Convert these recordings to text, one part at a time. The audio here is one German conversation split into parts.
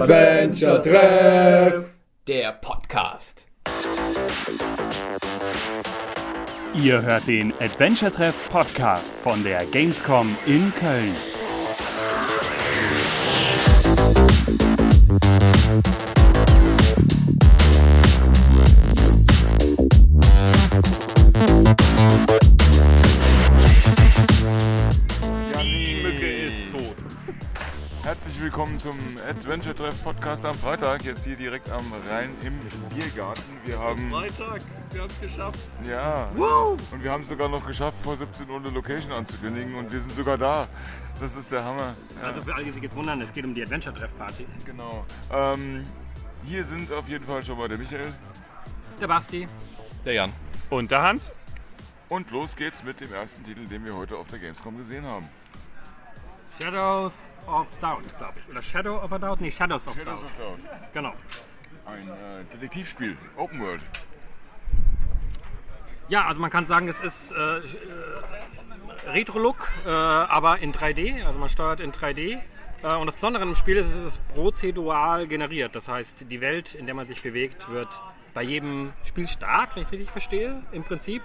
Adventure Treff, der Podcast. Ihr hört den Adventure Treff Podcast von der Gamescom in Köln. Zum Adventure Treff Podcast am Freitag. Jetzt hier direkt am Rhein im Biergarten. Wir haben. Freitag, wir haben es geschafft. Ja. Und wir haben es sogar noch geschafft, vor 17 Uhr eine Location anzukündigen. Und wir sind sogar da. Das ist der Hammer. Ja, Also für alle, die sich jetzt wundern, es geht um die Adventure-Treff-Party. genau. Ähm, hier sind auf jeden Fall schon mal der Michael. Der Basti. Der Jan. Und der Hans? Und los geht's mit dem ersten Titel, den wir heute auf der Gamescom gesehen haben. Shadows of Doubt, glaube ich. Oder Shadow of a Doubt? Nee, Shadows of Shadows Doubt. of Doubt. Genau. Ein äh, Detektivspiel, Open World. Ja, also man kann sagen, es ist äh, äh, Retro-Look, äh, aber in 3D. Also man steuert in 3D. Äh, und das Besondere im Spiel ist, es ist prozedural generiert. Das heißt, die Welt, in der man sich bewegt, wird bei jedem Spielstart, wenn ich es richtig verstehe, im Prinzip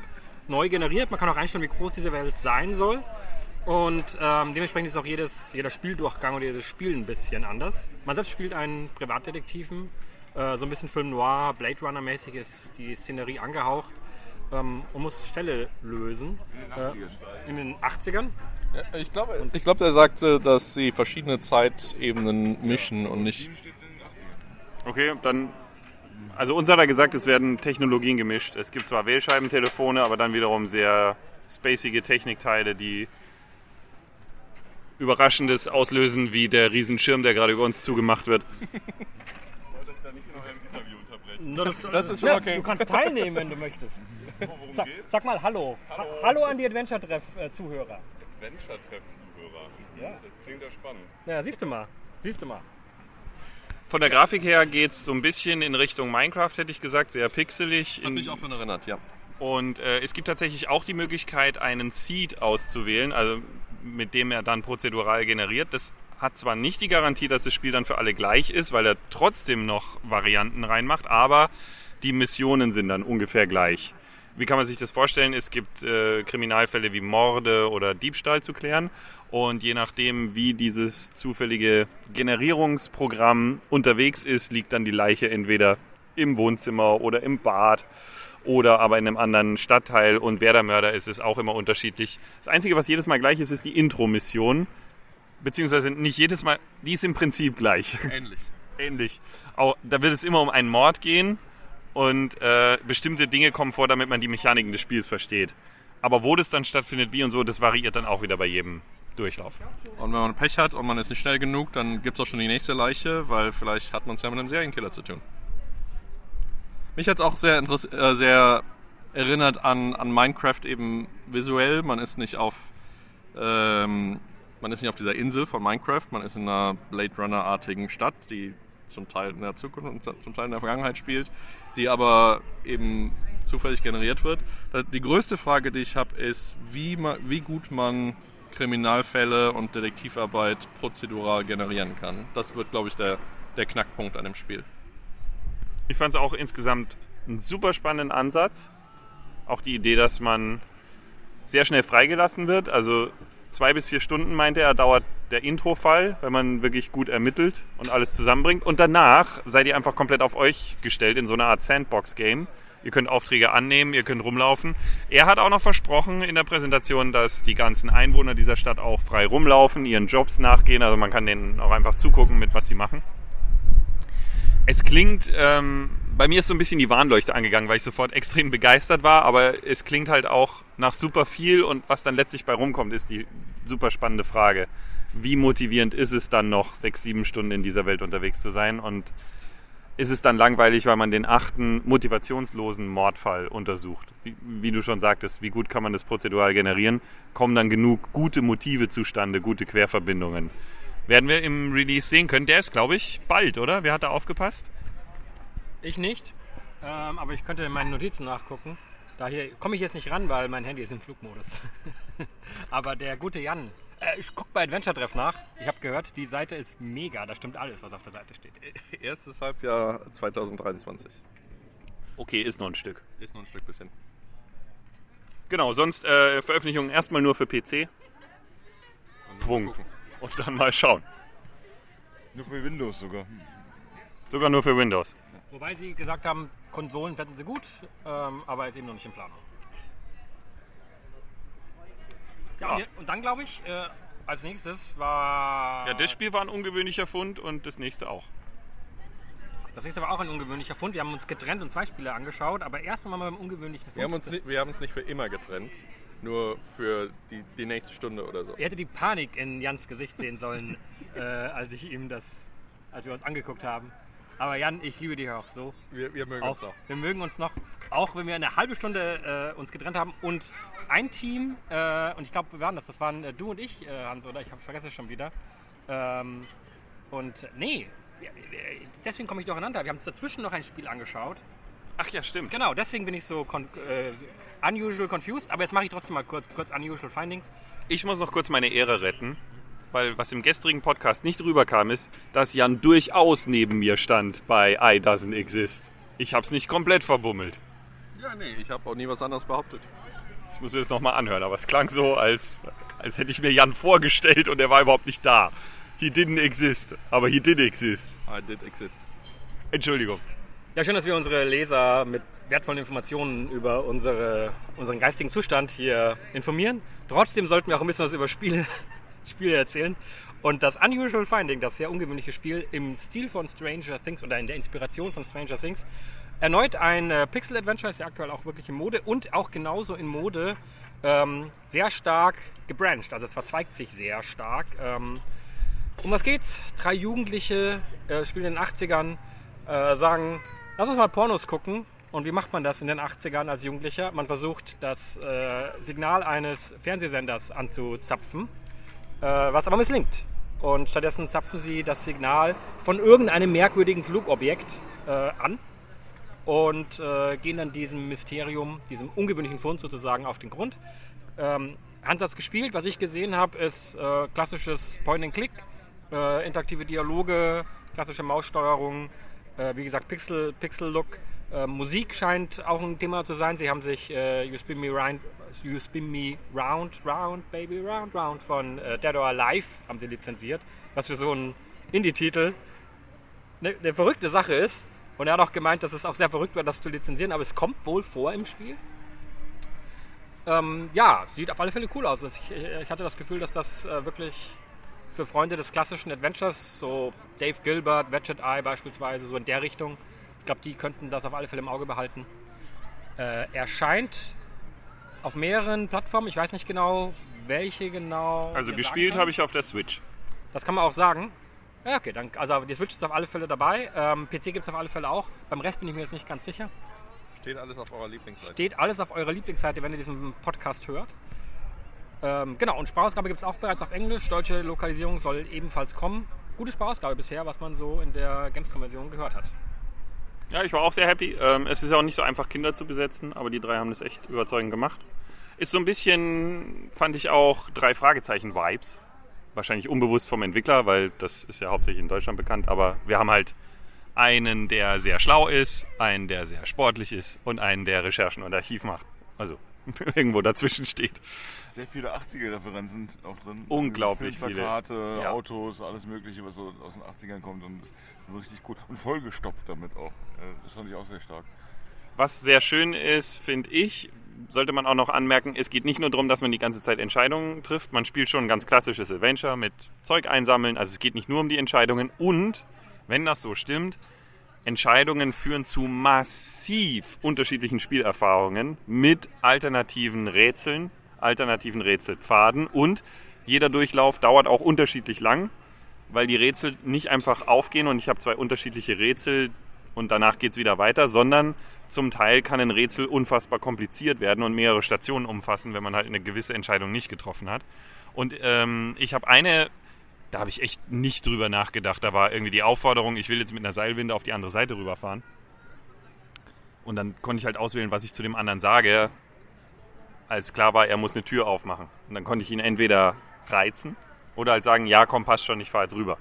neu generiert. Man kann auch einstellen, wie groß diese Welt sein soll. Und ähm, dementsprechend ist auch jedes, jeder Spieldurchgang oder jedes Spiel ein bisschen anders. Man selbst spielt einen Privatdetektiven, äh, so ein bisschen Film Noir, Blade Runner mäßig ist die Szenerie angehaucht ähm, und muss Fälle lösen. Äh, in den 80ern. Ich glaube, ich glaube, er sagte, dass sie verschiedene Zeitebenen mischen und nicht. Okay, dann. Also uns hat er gesagt, es werden Technologien gemischt. Es gibt zwar Wählscheibentelefone, aber dann wiederum sehr spacige Technikteile, die Überraschendes auslösen, wie der Riesenschirm, der gerade über uns zugemacht wird. Das, Das ist schon ja, okay. Du kannst teilnehmen, wenn du möchtest. Sag, sag mal Hallo. Hallo, Hallo an die Adventure-Treff-Zuhörer. Adventure-Treffen-Zuhörer. Ja. Das klingt ja spannend. Ja, siehst du mal. Siehst du mal. Von der Grafik her geht es so ein bisschen in Richtung Minecraft, hätte ich gesagt, sehr pixelig. Hat In- mich auch daran erinnert, ja. Und äh, es gibt tatsächlich auch die Möglichkeit, einen Seed auszuwählen, also mit dem er dann prozedural generiert. Das hat zwar nicht die Garantie, dass das Spiel dann für alle gleich ist, weil er trotzdem noch Varianten reinmacht, aber die Missionen sind dann ungefähr gleich. Wie kann man sich das vorstellen? Es gibt äh, Kriminalfälle wie Morde oder Diebstahl zu klären. Und je nachdem, wie dieses zufällige Generierungsprogramm unterwegs ist, liegt dann die Leiche entweder im Wohnzimmer oder im Bad oder aber in einem anderen Stadtteil. Und wer der Mörder ist, ist auch immer unterschiedlich. Das Einzige, was jedes Mal gleich ist, ist die Intro-Mission. Beziehungsweise nicht jedes Mal, die ist im Prinzip gleich. Ähnlich. Ähnlich. Auch, da wird es immer um einen Mord gehen und äh, bestimmte Dinge kommen vor, damit man die Mechaniken des Spiels versteht. Aber wo das dann stattfindet, wie und so, das variiert dann auch wieder bei jedem Durchlauf. Und wenn man Pech hat und man ist nicht schnell genug, dann gibt es auch schon die nächste Leiche, weil vielleicht hat man es ja mit einem Serienkiller zu tun. Mich hat es auch sehr, äh, sehr erinnert an, an Minecraft eben visuell. Man ist nicht auf ähm, man ist nicht auf dieser Insel von Minecraft, man ist in einer Blade Runner-artigen Stadt, die zum Teil in der Zukunft und zum Teil in der Vergangenheit spielt, die aber eben zufällig generiert wird. Da- Die größte Frage, die ich habe, ist, wie, ma- wie gut man Kriminalfälle und Detektivarbeit prozedural generieren kann. Das wird, glaube ich, der, der Knackpunkt an dem Spiel. Ich fand es auch insgesamt einen super spannenden Ansatz. Auch die Idee, dass man sehr schnell freigelassen wird. Also zwei bis vier Stunden, meinte er, dauert der Intro-Fall, wenn man wirklich gut ermittelt und alles zusammenbringt. Und danach seid ihr einfach komplett auf euch gestellt in so einer Art Sandbox-Game. Ihr könnt Aufträge annehmen, ihr könnt rumlaufen. Er hat auch noch versprochen in der Präsentation, dass die ganzen Einwohner dieser Stadt auch frei rumlaufen, ihren Jobs nachgehen. Also man kann denen auch einfach zugucken, mit was sie machen. Es klingt, ähm, bei mir ist so ein bisschen die Warnleuchte angegangen, weil ich sofort extrem begeistert war, aber es klingt halt auch nach super viel und was dann letztlich bei rumkommt, ist die super spannende Frage. Wie motivierend ist es dann noch, sechs, sieben Stunden in dieser Welt unterwegs zu sein und ist es dann langweilig, weil man den achten motivationslosen Mordfall untersucht? Wie, wie du schon sagtest, wie gut kann man das prozedural generieren? Kommen dann genug gute Motive zustande, gute Querverbindungen? Werden wir im Release sehen können. Der ist, glaube ich, bald, oder? Wer hat da aufgepasst? Ich nicht. Ähm, aber ich könnte in meinen Notizen nachgucken. Da hier komme ich jetzt nicht ran, weil mein Handy ist im Flugmodus. aber der gute Jan, Äh, ich guck bei Adventure Treff nach. Ich habe gehört, die Seite ist mega. Da stimmt alles, was auf der Seite steht. Erstes Halbjahr 2023. Okay, ist noch ein Stück. Ist noch ein Stück bis hin. Genau, sonst äh, Veröffentlichungen erstmal nur für PC. Und Punkt. gucken. Und dann mal schauen. Nur für Windows sogar. Sogar nur für Windows. Wobei sie gesagt haben, Konsolen fänden sie gut, ähm, aber ist eben noch nicht in Planung. Ja, Ja. Und, dann glaube ich, äh, als nächstes war. Ja, das Spiel war ein ungewöhnlicher Fund und das nächste auch. Das nächste war auch ein ungewöhnlicher Fund. Wir haben uns getrennt und zwei Spiele angeschaut, aber erstmal wir beim ungewöhnlichen Fund. Wir haben, uns nicht, wir haben uns nicht für immer getrennt. Nur für die, die nächste Stunde oder so. Ihr hättet die Panik in Jans Gesicht sehen sollen, äh, als ich ihm das, als wir uns angeguckt haben. Aber Jan, ich liebe dich auch so. Wir, wir mögen Auch, uns auch. wir mögen uns noch, auch wenn wir eine halbe Stunde äh, uns getrennt haben. Und ein Team, äh, und ich glaube, wir waren das, das waren äh, du und ich, äh, Hans, oder? Ich vergesse es schon wieder. Ähm, und nee, äh, deswegen komme ich durcheinander. Wir haben dazwischen noch ein Spiel angeschaut. Ach ja, stimmt. Genau, deswegen bin ich so con äh, unusual confused. Aber jetzt mache ich trotzdem mal kurz, kurz unusual findings. Ich muss noch kurz meine Ehre retten, weil was im gestrigen Podcast nicht rüberkam, ist, dass Jan durchaus neben mir stand bei I Doesn't Exist. Ich hab's nicht komplett verbummelt. Ja, nee, ich habe auch nie was anderes behauptet. Ich muss mir das nochmal anhören, aber es klang so, als, als hätte ich mir Jan vorgestellt und er war überhaupt nicht da. He didn't exist, aber he did exist. I did exist. Entschuldigung. Ja, schön, dass wir unsere Leser mit wertvollen Informationen über unsere, unseren geistigen Zustand hier informieren. Trotzdem sollten wir auch ein bisschen was über Spiele, Spiele erzählen. Und das Unusual Finding, das sehr ungewöhnliche Spiel im Stil von Stranger Things oder in der Inspiration von Stranger Things, erneut ein äh, Pixel-Adventure, ist ja aktuell auch wirklich in Mode und auch genauso in Mode ähm, sehr stark gebrancht. Also es verzweigt sich sehr stark. Ähm, um was geht's? Drei Jugendliche äh, spielen in den 80ern, äh, sagen, lass uns mal Pornos gucken. Und wie macht man das in den 80ern als Jugendlicher? Man versucht, das äh, Signal eines Fernsehsenders anzuzapfen, äh, was aber misslingt. Und stattdessen zapfen sie das Signal von irgendeinem merkwürdigen Flugobjekt äh, an und äh, gehen dann diesem Mysterium, diesem ungewöhnlichen Fund sozusagen auf den Grund. Ähm, Hans hat gespielt. Was ich gesehen habe, ist äh, klassisches Point-and-Click, äh, interaktive Dialoge, klassische Maussteuerung, äh, wie gesagt Pixel, Pixel-Look. Äh, Musik scheint auch ein Thema zu sein. Sie haben sich äh, You Spin Me Round, You Spin Me Round, Round, Baby Round, Round von äh, Dead or Alive haben sie lizenziert, was für so einen Indie-Titel eine, eine verrückte Sache ist. Und er hat auch gemeint, dass es auch sehr verrückt wird, das zu lizenzieren, aber es kommt wohl vor im Spiel. Ähm, ja, sieht auf alle Fälle cool aus. Also Ich, ich hatte das Gefühl, dass das äh, wirklich für Freunde des klassischen Adventures, so Dave Gilbert, Ratchet Eye beispielsweise, so in der Richtung, ich glaube, die könnten das auf alle Fälle im Auge behalten. Äh, erscheint auf mehreren Plattformen. Ich weiß nicht genau, welche genau. Also gespielt habe ich auf der Switch. das kann man auch sagen. Ja, okay, dann, also die Switch ist auf alle Fälle dabei. Ähm, PC gibt es auf alle Fälle auch. Beim Rest bin ich mir jetzt nicht ganz sicher. Steht alles auf eurer Lieblingsseite. Steht alles auf eurer Lieblingsseite, wenn ihr diesen Podcast hört. Ähm, genau, und Sprachausgabe gibt es auch bereits auf Englisch. Deutsche Lokalisierung soll ebenfalls kommen. Gute Sprachausgabe bisher, was man so in der Games-Konversion gehört hat. Ja, ich war auch sehr happy. Ähm, es ist ja auch nicht so einfach, Kinder zu besetzen, aber die drei haben das echt überzeugend gemacht. Ist so ein bisschen, fand ich auch, drei Fragezeichen-Vibes. Wahrscheinlich unbewusst vom Entwickler, weil das ist ja hauptsächlich in Deutschland bekannt. Aber wir haben halt einen, der sehr schlau ist, einen, der sehr sportlich ist und einen, der Recherchen und Archiv macht. Also irgendwo dazwischen steht. Sehr viele 80er-Referenzen auch drin. Unglaublich viele. Filmplakate, Ja. Autos, alles mögliche, was so aus den 80ern kommt und das ist richtig gut. Und vollgestopft damit auch. Äh, Das fand ich auch sehr stark. Was sehr schön ist, finde ich, sollte man auch noch anmerken, es geht nicht nur darum, dass man die ganze Zeit Entscheidungen trifft. Man spielt schon ein ganz klassisches Adventure mit Zeug einsammeln. Also es geht nicht nur um die Entscheidungen. Und, wenn das so stimmt, Entscheidungen führen zu massiv unterschiedlichen Spielerfahrungen mit alternativen Rätseln, alternativen Rätselpfaden. Und jeder Durchlauf dauert auch unterschiedlich lang, weil die Rätsel nicht einfach aufgehen und ich habe zwei unterschiedliche Rätsel, und danach geht es wieder weiter, sondern zum Teil kann ein Rätsel unfassbar kompliziert werden und mehrere Stationen umfassen, wenn man halt eine gewisse Entscheidung nicht getroffen hat. Und ähm, ich habe eine, da habe ich echt nicht drüber nachgedacht. Da war irgendwie die Aufforderung, ich will jetzt mit einer Seilwinde auf die andere Seite rüberfahren. Und dann konnte ich halt auswählen, was ich zu dem anderen sage, als klar war, er muss eine Tür aufmachen. Und dann konnte ich ihn entweder reizen. Oder halt sagen, ja, komm, passt schon, ich fahre jetzt rüber.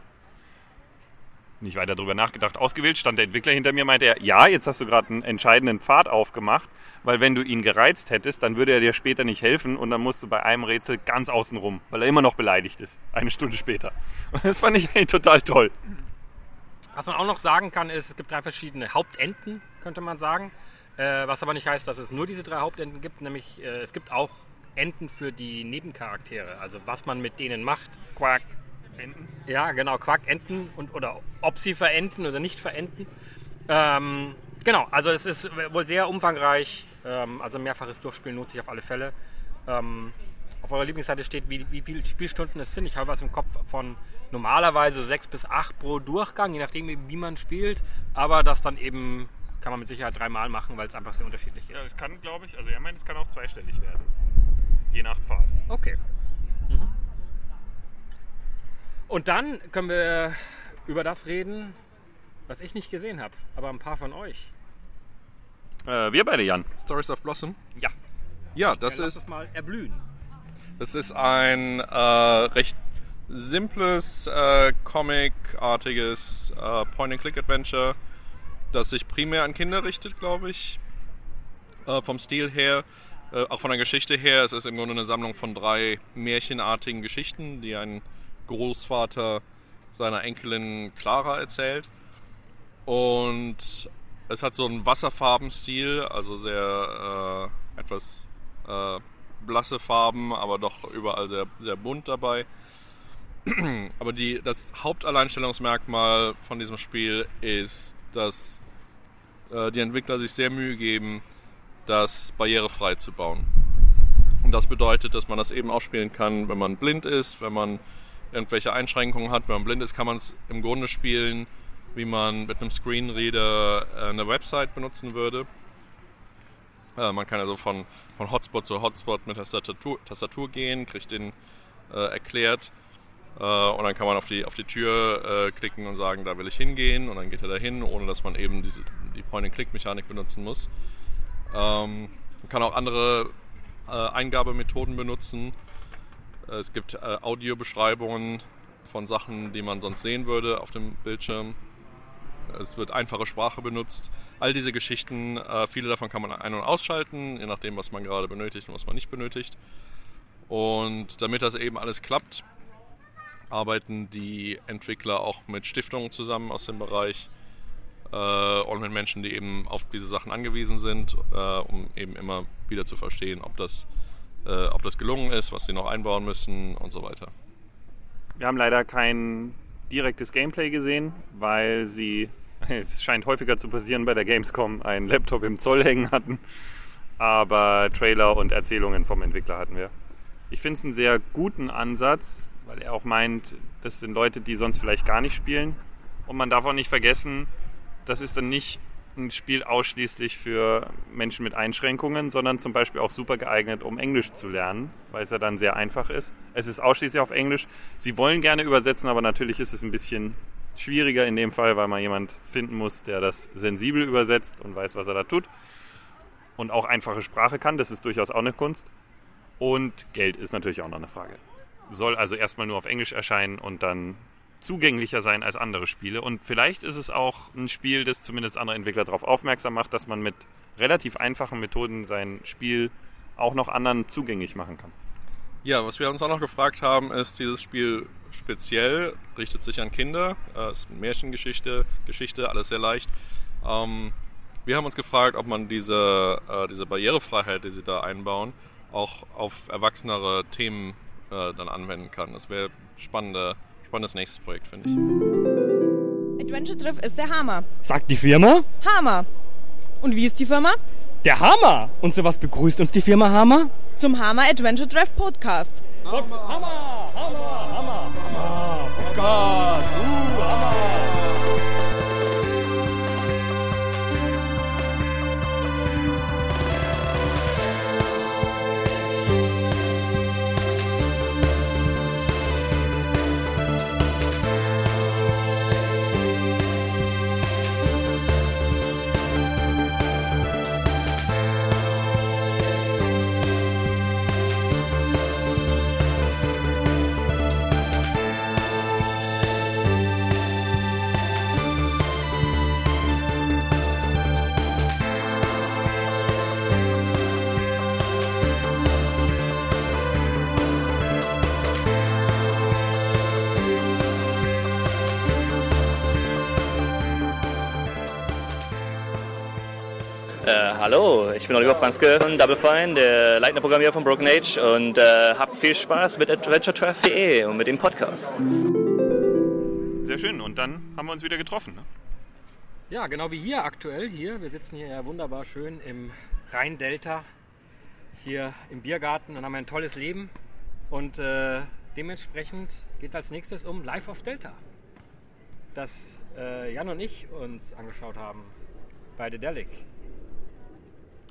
Nicht weiter drüber nachgedacht. Ausgewählt stand der Entwickler hinter mir, meinte er, ja, jetzt hast du gerade einen entscheidenden Pfad aufgemacht, weil wenn du ihn gereizt hättest, dann würde er dir später nicht helfen und dann musst du bei einem Rätsel ganz außen rum, weil er immer noch beleidigt ist. Eine Stunde später. Und das fand ich eigentlich total toll. Was man auch noch sagen kann, ist, es gibt drei verschiedene Hauptenden, könnte man sagen. Äh, was aber nicht heißt, dass es nur diese drei Hauptenden gibt, nämlich äh, es gibt auch Enden für die Nebencharaktere, also was man mit denen macht. Quack. Enten. Ja, genau, Quark-Enten und oder ob sie verenden oder nicht verenden. Ähm, genau, also es ist wohl sehr umfangreich. Ähm, also mehrfaches Durchspielen lohnt sich auf alle Fälle. Ähm, auf eurer Lieblingsseite steht, wie, wie viele Spielstunden es sind. Ich habe was im Kopf von normalerweise sechs bis acht pro Durchgang, je nachdem, wie man spielt. Aber das dann eben kann man mit Sicherheit dreimal machen, weil es einfach sehr unterschiedlich Ja, ist. es kann, glaube ich, also er meint, es kann auch zweistellig werden. Je nach Pfad. Okay. Mhm. Und dann können wir über das reden, was ich nicht gesehen habe, aber ein paar von euch. Äh, wir beide, Jan. Stories of Blossom? Ja. Ja, das Dann lass ist, es mal erblühen. das ist ein äh, recht simples, äh, Comic-artiges äh, Point-and-Click-Adventure, das sich primär an Kinder richtet, glaube ich. Äh, vom Stil her, äh, auch von der Geschichte her. Es ist im Grunde eine Sammlung von drei märchenartigen Geschichten, die ein Großvater seiner Enkelin Clara erzählt. Und es hat so einen Wasserfarbenstil, also sehr äh, etwas äh, blasse Farben, aber doch überall sehr, sehr bunt dabei. aber die, das Hauptalleinstellungsmerkmal von diesem Spiel ist, dass äh, die Entwickler sich sehr Mühe geben, das barrierefrei zu bauen. Und das bedeutet, dass man das eben auch spielen kann, wenn man blind ist, wenn man irgendwelche Einschränkungen hat. Wenn man blind ist, kann man es im Grunde spielen, wie man mit einem Screenreader äh, eine Website benutzen würde. Äh, man kann also von, von Hotspot zu Hotspot mit Tastatur, Tastatur gehen, kriegt den äh, erklärt äh, und dann kann man auf die, auf die Tür äh, klicken und sagen, da will ich hingehen und dann geht er dahin, ohne dass man eben diese, die Point-and-Click-Mechanik benutzen muss. Ähm, man kann auch andere äh, Eingabemethoden benutzen. Es gibt äh, Audiobeschreibungen von Sachen, die man sonst sehen würde auf dem Bildschirm. Es wird einfache Sprache benutzt. All diese Geschichten, äh, viele davon kann man ein- und ausschalten, je nachdem, was man gerade benötigt und was man nicht benötigt. Und damit das eben alles klappt, arbeiten die Entwickler auch mit Stiftungen zusammen aus dem Bereich äh, und mit Menschen, die eben auf diese Sachen angewiesen sind, um eben immer wieder zu verstehen, ob das, äh, ob das gelungen ist, was sie noch einbauen müssen und so weiter. Wir haben leider kein direktes Gameplay gesehen, weil sie, es scheint häufiger zu passieren bei der Gamescom, einen Laptop im Zoll hängen hatten. Aber Trailer und Erzählungen vom Entwickler hatten wir. Ich finde es einen sehr guten Ansatz, weil er auch meint, das sind Leute, die sonst vielleicht gar nicht spielen. Und man darf auch nicht vergessen, das ist dann nicht ein Spiel ausschließlich für Menschen mit Einschränkungen, sondern zum Beispiel auch super geeignet, um Englisch zu lernen, weil es ja dann sehr einfach ist. Es ist ausschließlich auf Englisch. Sie wollen gerne übersetzen, aber natürlich ist es ein bisschen schwieriger in dem Fall, weil man jemand finden muss, der das sensibel übersetzt und weiß, was er da tut. Und auch einfache Sprache kann, das ist durchaus auch eine Kunst. Und Geld ist natürlich auch noch eine Frage. Soll also erstmal nur auf Englisch erscheinen und dann zugänglicher sein als andere Spiele. Und vielleicht ist es auch ein Spiel, das zumindest andere Entwickler darauf aufmerksam macht, dass man mit relativ einfachen Methoden sein Spiel auch noch anderen zugänglich machen kann. Ja, was wir uns auch noch gefragt haben, ist, dieses Spiel speziell richtet sich an Kinder. Äh, ist eine Märchengeschichte, Geschichte, alles sehr leicht. Ähm, wir haben uns gefragt, ob man diese, äh, diese Barrierefreiheit, die sie da einbauen, auch auf erwachsenere Themen äh, dann anwenden kann. Das wäre spannende, spannendes nächstes Projekt, finde ich. Adventure Treff ist der Hammer. Sagt die Firma? Hammer. Und wie ist die Firma? Der Hammer! Und zu was begrüßt uns die Firma Hammer? Zum Hammer Adventure Treff Podcast. Hammer, Hammer, Hammer, Hammer, Hammer, Podcast, uh, hallo, ich bin Oliver Franzke von Double Fine, der leitende Programmierer von Broken Age und äh, habt viel Spaß mit AdventureTraff.de und mit dem Podcast. Sehr schön. Und dann haben wir uns wieder getroffen. Ne? Ja, genau wie hier aktuell. Hier, wir sitzen hier ja wunderbar schön im Rhein-Delta, hier im Biergarten und haben ein tolles Leben. Und äh, dementsprechend geht es als nächstes um Life of Delta, das äh, Jan und ich uns angeschaut haben bei Dedelic.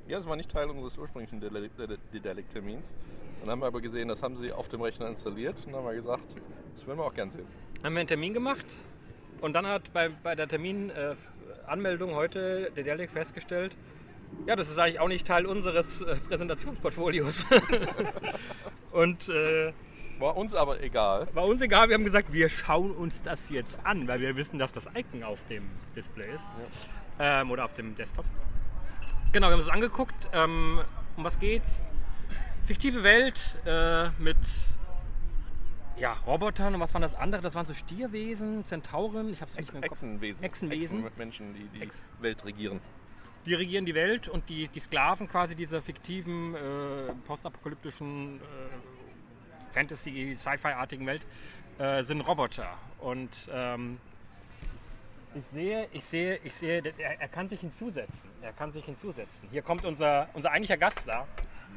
Ja, das war nicht Teil unseres ursprünglichen Dedelic-Termins. Dann haben wir aber gesehen, das haben sie auf dem Rechner installiert und dann haben wir gesagt, das würden wir auch gern sehen. Haben wir einen Termin gemacht und dann hat bei, bei der Terminanmeldung heute Dedelic festgestellt, ja, das ist eigentlich auch nicht Teil unseres äh, Präsentationsportfolios. und äh, war uns aber egal. War uns egal, wir haben gesagt, wir schauen uns das jetzt an, weil wir wissen, dass das Icon auf dem Display ist. Ja. Ähm, oder auf dem Desktop. Genau, wir haben es angeguckt. Ähm, um was geht's? Fiktive Welt äh, mit ja, Robotern und was waren das andere? Das waren so Stierwesen, Zentauren, ich hab's nicht mehr im Kopf. Echsenwesen. Echsenwesen. Echsen Menschen, die die Ex Welt regieren. Die regieren die Welt und die, die Sklaven quasi dieser fiktiven, äh, postapokalyptischen, äh, Fantasy-, Sci-Fi-artigen Welt äh, sind Roboter. Und ähm, ich sehe, ich sehe, ich sehe, er, er, kann sich hinzusetzen. Er kann sich hinzusetzen. Hier kommt unser, unser eigentlicher Gast da.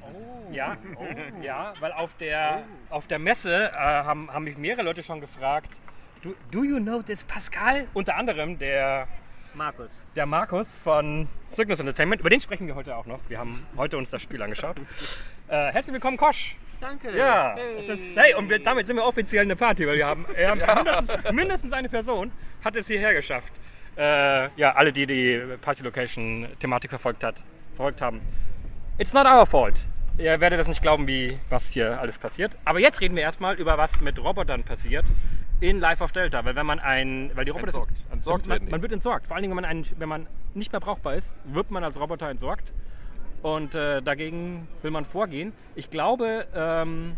Oh. Ja, oh. ja, weil auf der, oh. auf der Messe äh, haben, haben mich mehrere Leute schon gefragt, do, do you know this Pascal? Unter anderem der Markus. Der Markus von Cygnus Entertainment. Über den sprechen wir heute auch noch. Wir haben heute uns das Spiel angeschaut. äh, herzlich willkommen, Kosch. Danke. Ja, hey, ist, hey und wir, damit sind wir offiziell eine Party, weil wir haben, wir haben ja. mindestens, mindestens, eine Person hat es hierher geschafft. Äh, ja, alle, die die Party Location Thematik verfolgt, hat, verfolgt haben. It's not our fault. Ihr werdet das nicht glauben, wie was hier alles passiert. Aber jetzt reden wir erstmal über was mit Robotern passiert in Life of Delta, weil wenn man ein, weil die Roboter entsorgt, entsorgt man, man, wird entsorgt. Vor allen Dingen, wenn man, einen, wenn man nicht mehr brauchbar ist, wird man als Roboter entsorgt. Und äh, dagegen will man vorgehen. Ich glaube, ähm,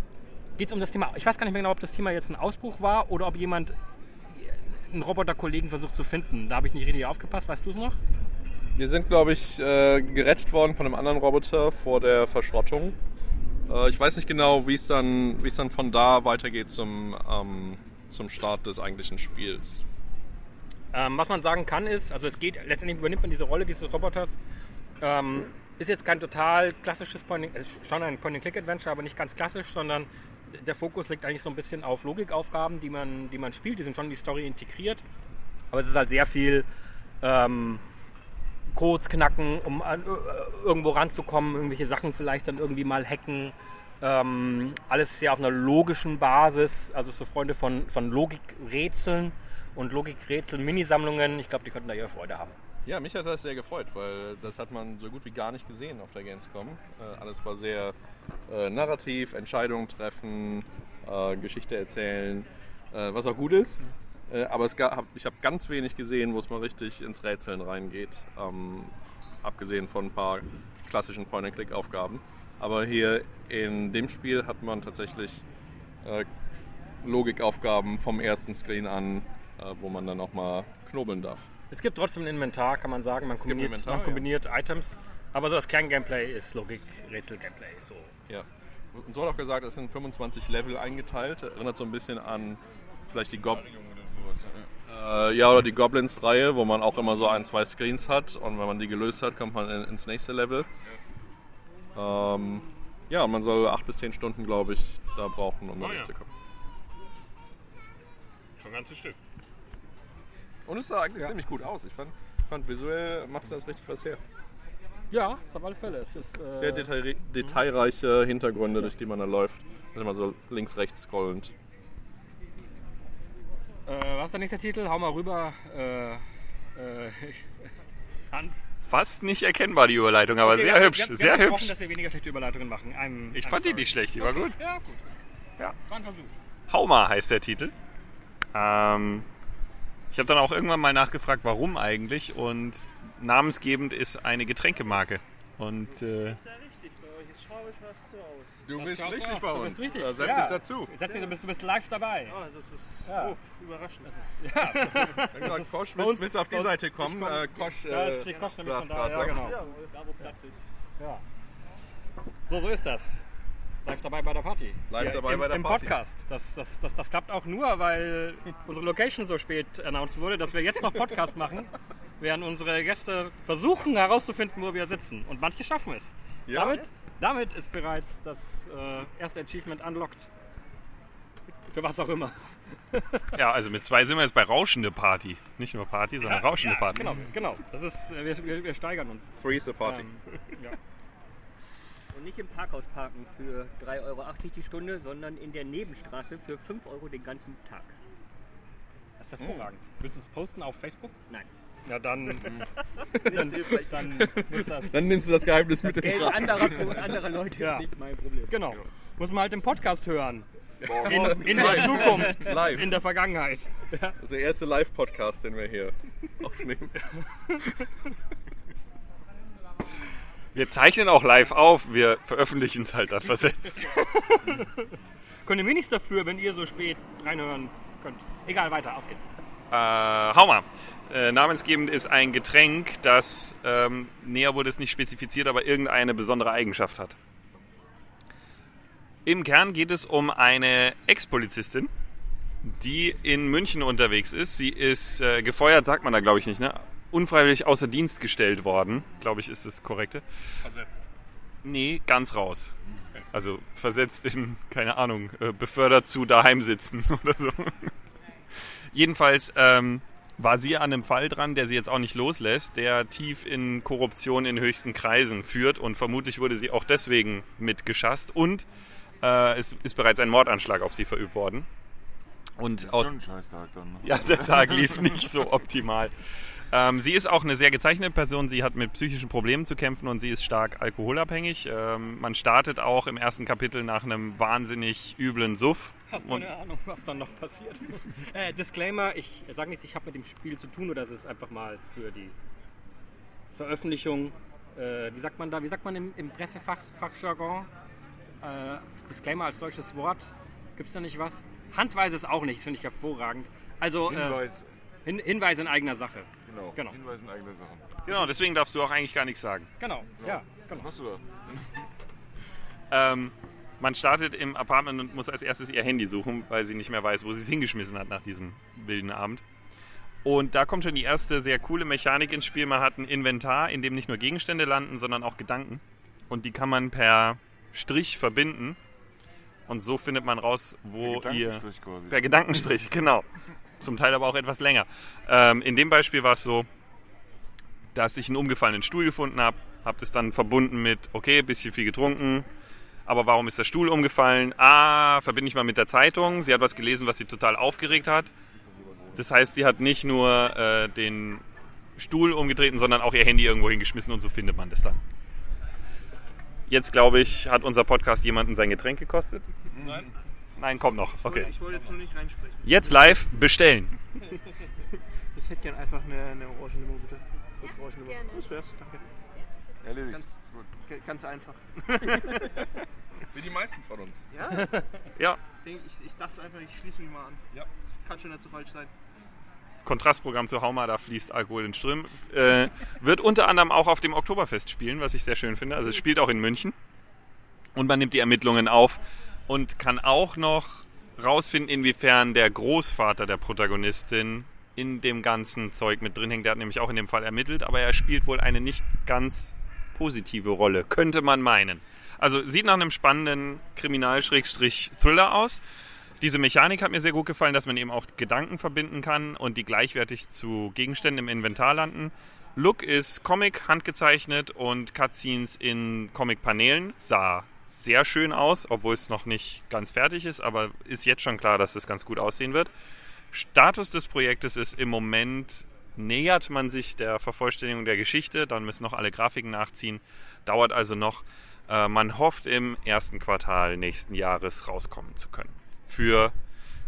geht es um das Thema. Ich weiß gar nicht mehr genau, ob das Thema jetzt ein Ausbruch war oder ob jemand einen Roboterkollegen versucht zu finden. Da habe ich nicht richtig aufgepasst. Weißt du es noch? Wir sind, glaube ich, äh, gerettet worden von einem anderen Roboter vor der Verschrottung. Äh, ich weiß nicht genau, wie es dann, dann von da weitergeht zum, ähm, zum Start des eigentlichen Spiels. Ähm, was man sagen kann ist, also es geht, letztendlich übernimmt man diese Rolle dieses Roboters. Ähm, ist jetzt kein total klassisches Point, ist schon ein Point-and-Click-Adventure, aber nicht ganz klassisch, sondern der Fokus liegt eigentlich so ein bisschen auf Logikaufgaben, die man, die man spielt. Die sind schon in die Story integriert. Aber es ist halt sehr viel ähm, Codes knacken, um an, äh, irgendwo ranzukommen, irgendwelche Sachen vielleicht dann irgendwie mal hacken. Ähm, alles sehr auf einer logischen Basis. Also so Freunde von, von Logikrätseln und Logikrätseln, Minisammlungen. Ich glaube, die könnten da ihre Freude haben. Ja, mich hat das sehr gefreut, weil das hat man so gut wie gar nicht gesehen auf der Gamescom. Äh, alles war sehr äh, narrativ, Entscheidungen treffen, äh, Geschichte erzählen, äh, was auch gut ist. Äh, aber gab, ich habe ganz wenig gesehen, wo es mal richtig ins Rätseln reingeht. Ähm, abgesehen von ein paar klassischen Point-and-Click-Aufgaben. Aber hier in dem Spiel hat man tatsächlich äh, Logikaufgaben vom ersten Screen an, wo man dann auch mal knobeln darf. Es gibt trotzdem ein Inventar, kann man sagen. Man kombiniert, Inventar, man kombiniert ja. Items. Aber so das Kern-Gameplay ist Logik, Rätsel-Gameplay. So. Ja. Und so hat auch gesagt, es sind 25 Level eingeteilt. Erinnert so ein bisschen an vielleicht die Goblins. Äh, ja, oder die Goblins-Reihe, wo man auch immer so ein, zwei Screens hat. Und wenn man die gelöst hat, kommt man in, ins nächste Level. Ähm, ja, man soll 8 bis 10 Stunden, glaube ich, da brauchen, um da oh, ja. durchzukommen. Schon ein ganzes Stück. Und es sah eigentlich ja. ziemlich gut aus. Ich fand, fand, visuell macht das richtig was her. Ja, auf alle Fälle. Es ist, äh, Sehr detail detailreiche Hintergründe, durch die man da läuft. Immer so links, rechts scrollend. Äh, was ist der nächste Titel? Hau mal rüber. Äh, äh Hans. Fast nicht erkennbar die Überleitung, aber okay, sehr hübsch. Wir, wir sehr hübsch. dass wir weniger schlechte Überleitungen machen. I'm, ich I'm fand sorry. die nicht schlecht, die okay. war gut. Ja, gut. Ja. War ein Versuch. Hauma heißt der Titel. Ähm, ich habe dann auch irgendwann mal nachgefragt, warum eigentlich. Und namensgebend ist eine Getränkemarke. Und äh, schaue ich fast so aus. Du bist schaut so richtig bei Du uns. bist richtig. Da setz Ja. dich dazu. Setz dich, du bist, du bist live dabei. Ah, das ist Ja. oh, überraschend. Ja, das ist, Wenn du sagst, Kosch, willst, uns- willst du auf die Seite kommen? ich komm- Äh, Kosch, da äh, ist die Kosch nämlich schon da. Ja, da. genau. Ja, da wo Platz ist. Ja. So, so ist das. Live dabei bei der Party. Live dabei im, bei der im Party. Podcast. Das, das, das, das klappt auch nur, weil unsere Location so spät announced wurde, dass wir jetzt noch Podcast machen, während unsere Gäste versuchen herauszufinden, wo wir sitzen. Und manche schaffen es. Ja. Damit, damit ist bereits das äh, erste Achievement unlocked. Für was auch immer. Ja, also mit zwei sind wir jetzt bei rauschende Party. Nicht nur Party, sondern rauschende ja, Party. Genau, genau. Das ist, äh, wir, wir, wir steigern uns. Three's a Party. Ähm, ja. Und nicht im Parkhaus parken für 3,80 Euro die Stunde, sondern in der Nebenstraße für 5 Euro den ganzen Tag. Das ist hervorragend. Willst du es posten auf Facebook? Nein. Ja, dann. dann, dann muss das. Dann nimmst du das Geheimnis mit ins Grab. anderer, anderer Leute Ja. ist nicht mein Problem. Genau. Muss man halt den Podcast hören. Morgen. In, in der Zukunft. Live. In der Vergangenheit. Ja. Das ist der erste Live-Podcast, den wir hier aufnehmen. Wir zeichnen auch live auf, wir veröffentlichen es halt dann versetzt. Könnt ihr mir nichts dafür, wenn ihr so spät reinhören könnt. Egal, weiter, auf geht's. Äh, hau mal. Äh, namensgebend ist ein Getränk, das ähm, näher wurde es nicht spezifiziert, aber irgendeine besondere Eigenschaft hat. Im Kern geht es um eine Ex-Polizistin, die in München unterwegs ist. Sie ist äh, gefeuert, sagt man da glaube ich nicht, ne? Unfreiwillig außer Dienst gestellt worden, glaube ich, ist das korrekte. Versetzt. Nee, ganz raus. Also versetzt in, keine Ahnung, äh, befördert zu daheim sitzen oder so. Jedenfalls ähm, war sie an einem Fall dran, der sie jetzt auch nicht loslässt, der tief in Korruption in höchsten Kreisen führt und vermutlich wurde sie auch deswegen mitgeschasst und äh, es ist bereits ein Mordanschlag auf sie verübt worden. Und ist aus, schon ein Scheißtag dann. ne? ja, der Tag lief nicht so optimal. Ähm, sie ist auch eine sehr gezeichnete Person. Sie hat mit psychischen Problemen zu kämpfen und sie ist stark alkoholabhängig. Ähm, man startet auch im ersten Kapitel nach einem wahnsinnig üblen Suff. Hast du Und- eine Ahnung, was dann noch passiert? äh, Disclaimer, ich sage nicht, ich habe mit dem Spiel zu tun oder es ist einfach mal für die Veröffentlichung, äh, wie sagt man da, wie sagt man im, im Pressefach, Fachjargon? Äh, Disclaimer als deutsches Wort, gibt es da nicht was? Hans weiß es auch nicht, das finde ich hervorragend. Also äh, Hinweis, Hin Hinweis in eigener Sache. genau. genau. Hinweis in eigene Sachen. Genau, deswegen darfst du auch eigentlich gar nichts sagen. Genau, ja, genau. Was machst du da? Ähm, man startet im Apartment und muss als erstes ihr Handy suchen, weil sie nicht mehr weiß, wo sie es hingeschmissen hat nach diesem wilden Abend. Und da kommt schon die erste sehr coole Mechanik ins Spiel. Man hat ein Inventar, in dem nicht nur Gegenstände landen, sondern auch Gedanken. Und die kann man per Strich verbinden. Und so findet man raus, wo Per ihr. Gedankenstrich quasi. Per Gedankenstrich, genau. Zum Teil aber auch etwas länger. Ähm, in dem Beispiel war es so, dass ich einen umgefallenen Stuhl gefunden habe, habe das dann verbunden mit, okay, bisschen viel getrunken, aber warum ist der Stuhl umgefallen? Ah, verbinde ich mal mit der Zeitung. Sie hat was gelesen, was sie total aufgeregt hat. Das heißt, sie hat nicht nur äh, den Stuhl umgetreten, sondern auch ihr Handy irgendwo hingeschmissen und so findet man das dann. Jetzt glaube ich, hat unser Podcast jemanden sein Getränk gekostet. Nein. Nein, kommt noch. Okay. Ich wollte jetzt nur nicht reinsprechen. Jetzt live bestellen. Ich hätte gern einfach eine, eine Orangenlimo, bitte. Kurz Orangenlimo. gerne. Das wär's, danke. Erledigt. Ganz- Gut. Ganz einfach. Wie die meisten von uns. Ja? Ja, Ich, ich dachte einfach, ich schließe mich mal an. Ja. Kann schon nicht so falsch sein. Kontrastprogramm zu Hauma, da fließt Alkohol in Strömen. Äh, wird unter anderem auch auf dem Oktoberfest spielen, was ich sehr schön finde. Also es spielt auch in München. Und man nimmt die Ermittlungen auf und kann auch noch rausfinden, inwiefern der Großvater der Protagonistin in dem ganzen Zeug mit drin hängt. Der hat nämlich auch in dem Fall ermittelt, aber er spielt wohl eine nicht ganz positive Rolle, könnte man meinen. Also sieht nach einem spannenden Kriminal-Thriller aus. Diese Mechanik hat mir sehr gut gefallen, dass man eben auch Gedanken verbinden kann und die gleichwertig zu Gegenständen im Inventar landen. Look ist Comic, handgezeichnet und Cutscenes in Comic-Paneelen. Sah sehr schön aus, obwohl es noch nicht ganz fertig ist, aber ist jetzt schon klar, dass es ganz gut aussehen wird. Status des Projektes ist im Moment, nähert man sich der Vervollständigung der Geschichte, dann müssen noch alle Grafiken nachziehen, dauert also noch. Äh, man hofft im ersten Quartal nächsten Jahres rauskommen zu können. Für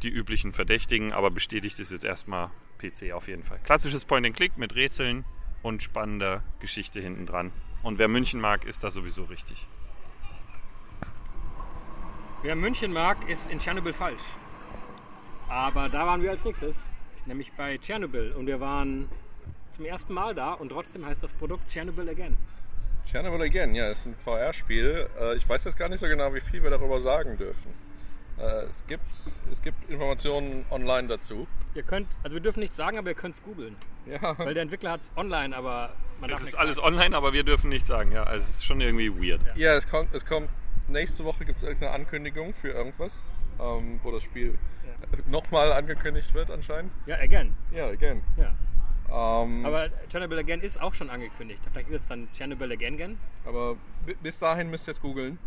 die üblichen Verdächtigen, aber bestätigt ist jetzt erstmal PC auf jeden Fall. Klassisches Point-and-Click mit Rätseln und spannender Geschichte hinten dran. Und wer München mag, ist da sowieso richtig. Wer München mag, ist in Tschernobyl falsch. Aber da waren wir als nächstes, nämlich bei Tschernobyl. Und wir waren zum ersten Mal da und trotzdem heißt das Produkt Tschernobyl Again. Chernobyl Again, ja, ist ein VR-Spiel. Äh, Ich weiß jetzt gar nicht so genau, wie viel wir darüber sagen dürfen. Äh, Es gibt, es gibt Informationen online dazu. Ihr könnt, also wir dürfen nichts sagen, aber ihr könnt es googeln. Ja, Weil der Entwickler hat es online, aber man darf Es ist alles sagen. online, aber wir dürfen nichts sagen. Ja, also es ist schon irgendwie weird. ja es, kommt, es kommt, nächste Woche gibt es irgendeine Ankündigung für irgendwas, ähm, wo das Spiel nochmal angekündigt wird anscheinend. Ja, Again. Ja, Again. Ja. Ähm, Aber Chernobyl Again ist auch schon angekündigt. Vielleicht wird es dann Chernobyl Again Again. aber bi- bis dahin müsst ihr es googeln.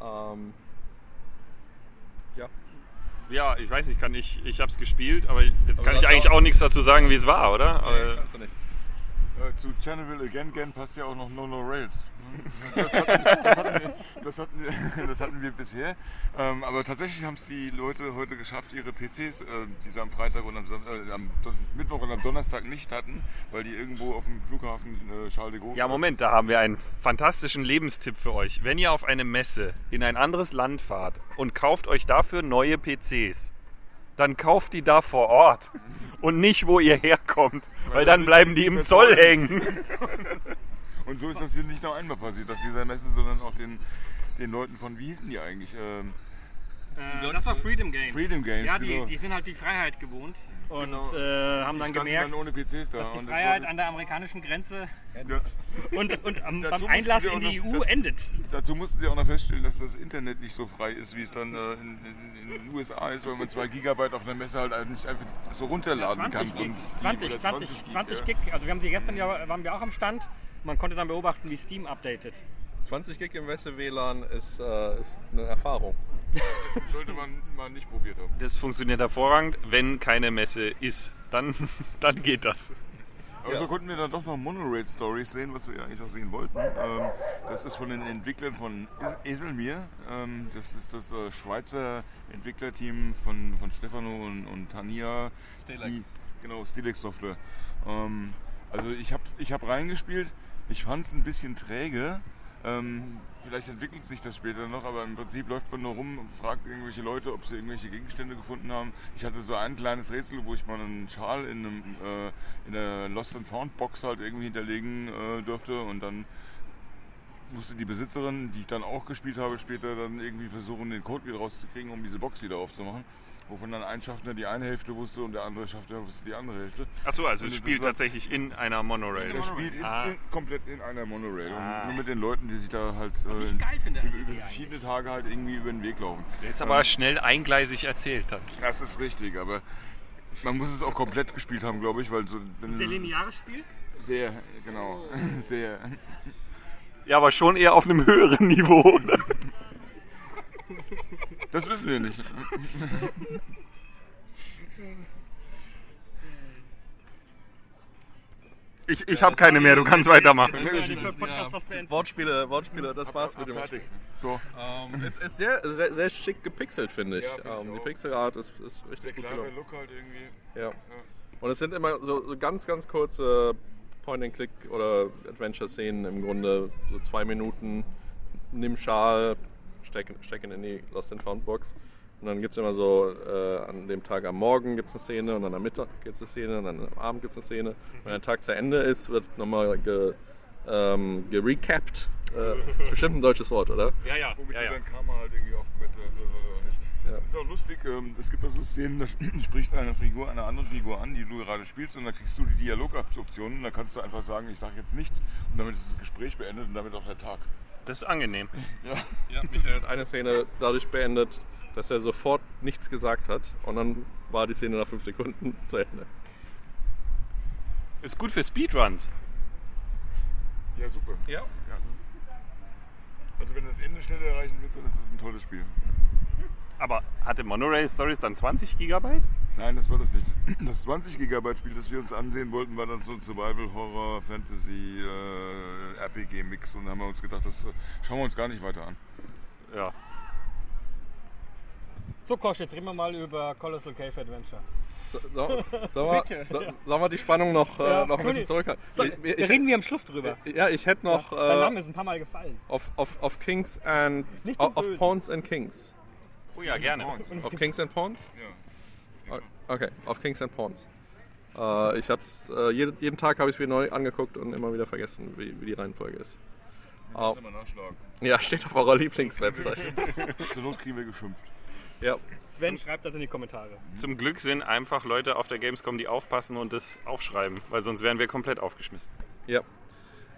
Ähm, ja. Ja, ich weiß nicht, kann ich, ich habe es gespielt, aber jetzt Aber kann ich eigentlich auch- auch nichts dazu sagen, wie es war, oder? Nee, Aber, kannst du nicht. Äh, zu Chernobyl Again Again passt ja auch noch No No Rails. Das hatten, das hatten, wir, das hatten, wir, das hatten wir bisher. Ähm, aber tatsächlich haben es die Leute heute geschafft, ihre PCs, äh, die sie am Freitag und am, äh, am Mittwoch und am Donnerstag nicht hatten, weil die irgendwo auf dem Flughafen äh, Charles de Gaulle. ja, Moment, da haben wir einen fantastischen Lebenstipp für euch. Wenn ihr auf eine Messe in ein anderes Land fahrt und kauft euch dafür neue PCs, dann kauft die da vor Ort und nicht, wo ihr herkommt, weil dann bleiben die im Zoll hängen. Und so ist das hier nicht nur einmal passiert auf dieser Messe, sondern auch den, den Leuten von, wie hießen die eigentlich? Ähm, Äh, das war Freedom Games. Freedom Games, Ja, die, genau. die sind halt die Freiheit gewohnt und Genau. äh, haben dann gemerkt, dann ohne PCs da. dass die und das Freiheit an der amerikanischen Grenze Ja. und, und am, beim Einlass in die noch- EU endet. Dazu mussten sie auch noch feststellen, dass das Internet nicht so frei ist, wie es dann äh, in, in, in den USA ist, weil man 2 Gigabyte auf einer Messe halt nicht einfach so runterladen 20 kann. Gig, von Steam 20, oder 20, 20 ja. Gig. Also wir haben sie gestern ja, waren wir auch am Stand. Man konnte dann beobachten, wie Steam updatet. 20 Gig im Messe-WLAN ist, äh, ist eine Erfahrung. Sollte man mal nicht probiert haben. Das funktioniert hervorragend, wenn keine Messe ist. Dann, dann geht das. Aber so konnten wir dann doch noch Monorail-Stories sehen, was wir ja eigentlich auch sehen wollten. Ähm, das ist von den Entwicklern von Es- Eselmir. Ähm, das ist das äh, Schweizer Entwicklerteam von, von Stefano und, und Tania. Stelex. Die, genau, Stelex Software. Ähm, also ich habe ich hab reingespielt. Ich fand es ein bisschen träge. Ähm, vielleicht entwickelt sich das später noch, aber im Prinzip läuft man nur rum und fragt irgendwelche Leute, ob sie irgendwelche Gegenstände gefunden haben. Ich hatte so ein kleines Rätsel, wo ich mal einen Schal in, einem, äh, in der Lost and Found Box halt irgendwie hinterlegen äh, durfte und dann musste die Besitzerin, die ich dann auch gespielt habe, später dann irgendwie versuchen, den Code wieder rauszukriegen, um diese Box wieder aufzumachen. Wovon dann ein Schaffner die eine Hälfte wusste und der andere Schaffner wusste die andere Hälfte. Achso, also es spielt tatsächlich in einer Monorail. Er spielt in, Ah. in, komplett in einer Monorail. Ah. Und nur mit den Leuten, die sich da halt äh, finde. über, verschiedene Tage halt irgendwie über den Weg laufen. Der ist aber schnell eingleisig erzählt dann. Das ist richtig, aber man muss es auch komplett gespielt haben, glaube ich, weil so wenn- Sehr lineares Spiel. sehr genau, sehr. Ja, aber schon eher auf einem höheren Niveau. oder? Das wissen wir nicht. Ich, ich habe keine mehr, du kannst weitermachen. Ja. Wortspiele, Wortspiele, das war's mit dem Fertig. So, Ähm, es ist sehr, sehr, sehr schick gepixelt, finde ich. Ja, finde ich ähm, die. Pixelart ist, ist richtig gut gelungen. Look halt irgendwie. Ja. Und es sind immer so, so ganz, ganz kurze Point-and-Click oder Adventure-Szenen im Grunde. So zwei Minuten, nimm Schal, stecken, stecken in die Lost and Found Box. Und dann gibt es immer so, äh, an dem Tag am Morgen gibt es eine Szene und dann am Mittag gibt es eine Szene und dann am Abend gibt es eine Szene. Wenn der Tag zu Ende ist, wird nochmal ge, ähm, gerecapt. Äh, ist bestimmt ein deutsches Wort, oder? Ja, ja, Womit ja, du ja. dein Karma halt irgendwie aufgebessert hast oder nicht. Das ist auch lustig, ähm, es gibt da so Szenen, da spricht eine Figur einer anderen Figur an, die du gerade spielst und dann kriegst du die Dialogoptionen und dann kannst du einfach sagen, ich sage jetzt nichts und damit ist das Gespräch beendet und damit auch der Tag. Das ist angenehm. Ja. Ja, Michael hat eine Szene dadurch beendet, dass er sofort nichts gesagt hat und dann war die Szene nach fünf Sekunden zu Ende. Ist gut für Speedruns. Ja, super. Ja. Ja. Also wenn du das Ende schnell erreichen willst, dann ist es ein tolles Spiel. Aber hatte Monorail Stories dann 20 Gigabyte? Nein, das war das nicht. Das 20 Gigabyte Spiel, das wir uns ansehen wollten, war dann so ein Survival Horror Fantasy äh, RPG Mix und da haben wir uns gedacht, das äh, schauen wir uns gar nicht weiter an. Ja. So, Kosch, jetzt reden wir mal über Colossal Cave Adventure. So, so, sollen, wir, so, sollen wir die Spannung noch, Ja, äh, noch ein bisschen zurückhalten? So, Ich- ich- reden wir am Schluss drüber. ja, ich hätte noch Dein Name äh, ist ein paar Mal gefallen. auf, auf, auf Kings and Nicht auf, auf Pawns and Kings Oh ja, gerne. Auf Kings and Pawns? Ja. Okay, auf Kings and Pawns. Äh, ich hab's, äh, jeden, jeden Tag habe ich es mir neu angeguckt und immer wieder vergessen, wie, wie die Reihenfolge ist. Au. Kannst du mal nachschlagen. Ja, steht auf eurer Lieblingswebsite. Zur Not kriegen wir geschimpft. ja. Sven, schreibt das in die Kommentare. Zum Glück sind einfach Leute auf der Gamescom, die aufpassen und das aufschreiben, weil sonst wären wir komplett aufgeschmissen. Ja.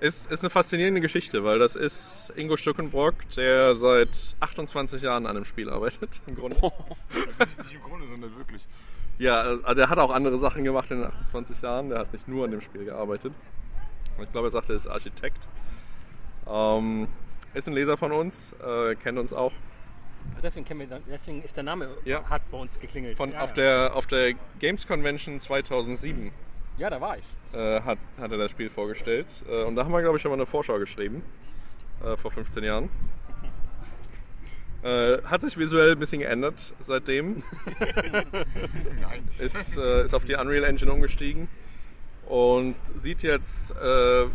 Ist, ist eine faszinierende Geschichte, weil das ist Ingo Stückenbrock, der seit 28 Jahren an dem Spiel arbeitet, im Grunde. Nicht im Grunde, sondern wirklich. Ja, also der hat auch andere Sachen gemacht in den 28 Jahren. Der hat nicht nur an dem Spiel gearbeitet. Ich glaube, er sagte, er ist Architekt. Ähm, ist ein Leser von uns, äh, kennt uns auch. Deswegen, kennen wir, deswegen ist der Name Ja. hat bei uns geklingelt. Von, ja, auf, ja. Der, auf der Games Convention 2007 ja, da war ich. äh, hat, hat er das Spiel vorgestellt. Äh, und da haben wir, glaube ich, schon mal eine Vorschau geschrieben. Äh, vor 15 Jahren. Äh, hat sich visuell ein bisschen geändert seitdem. Nein. ist, äh, ist auf die Unreal Engine umgestiegen und sieht jetzt äh,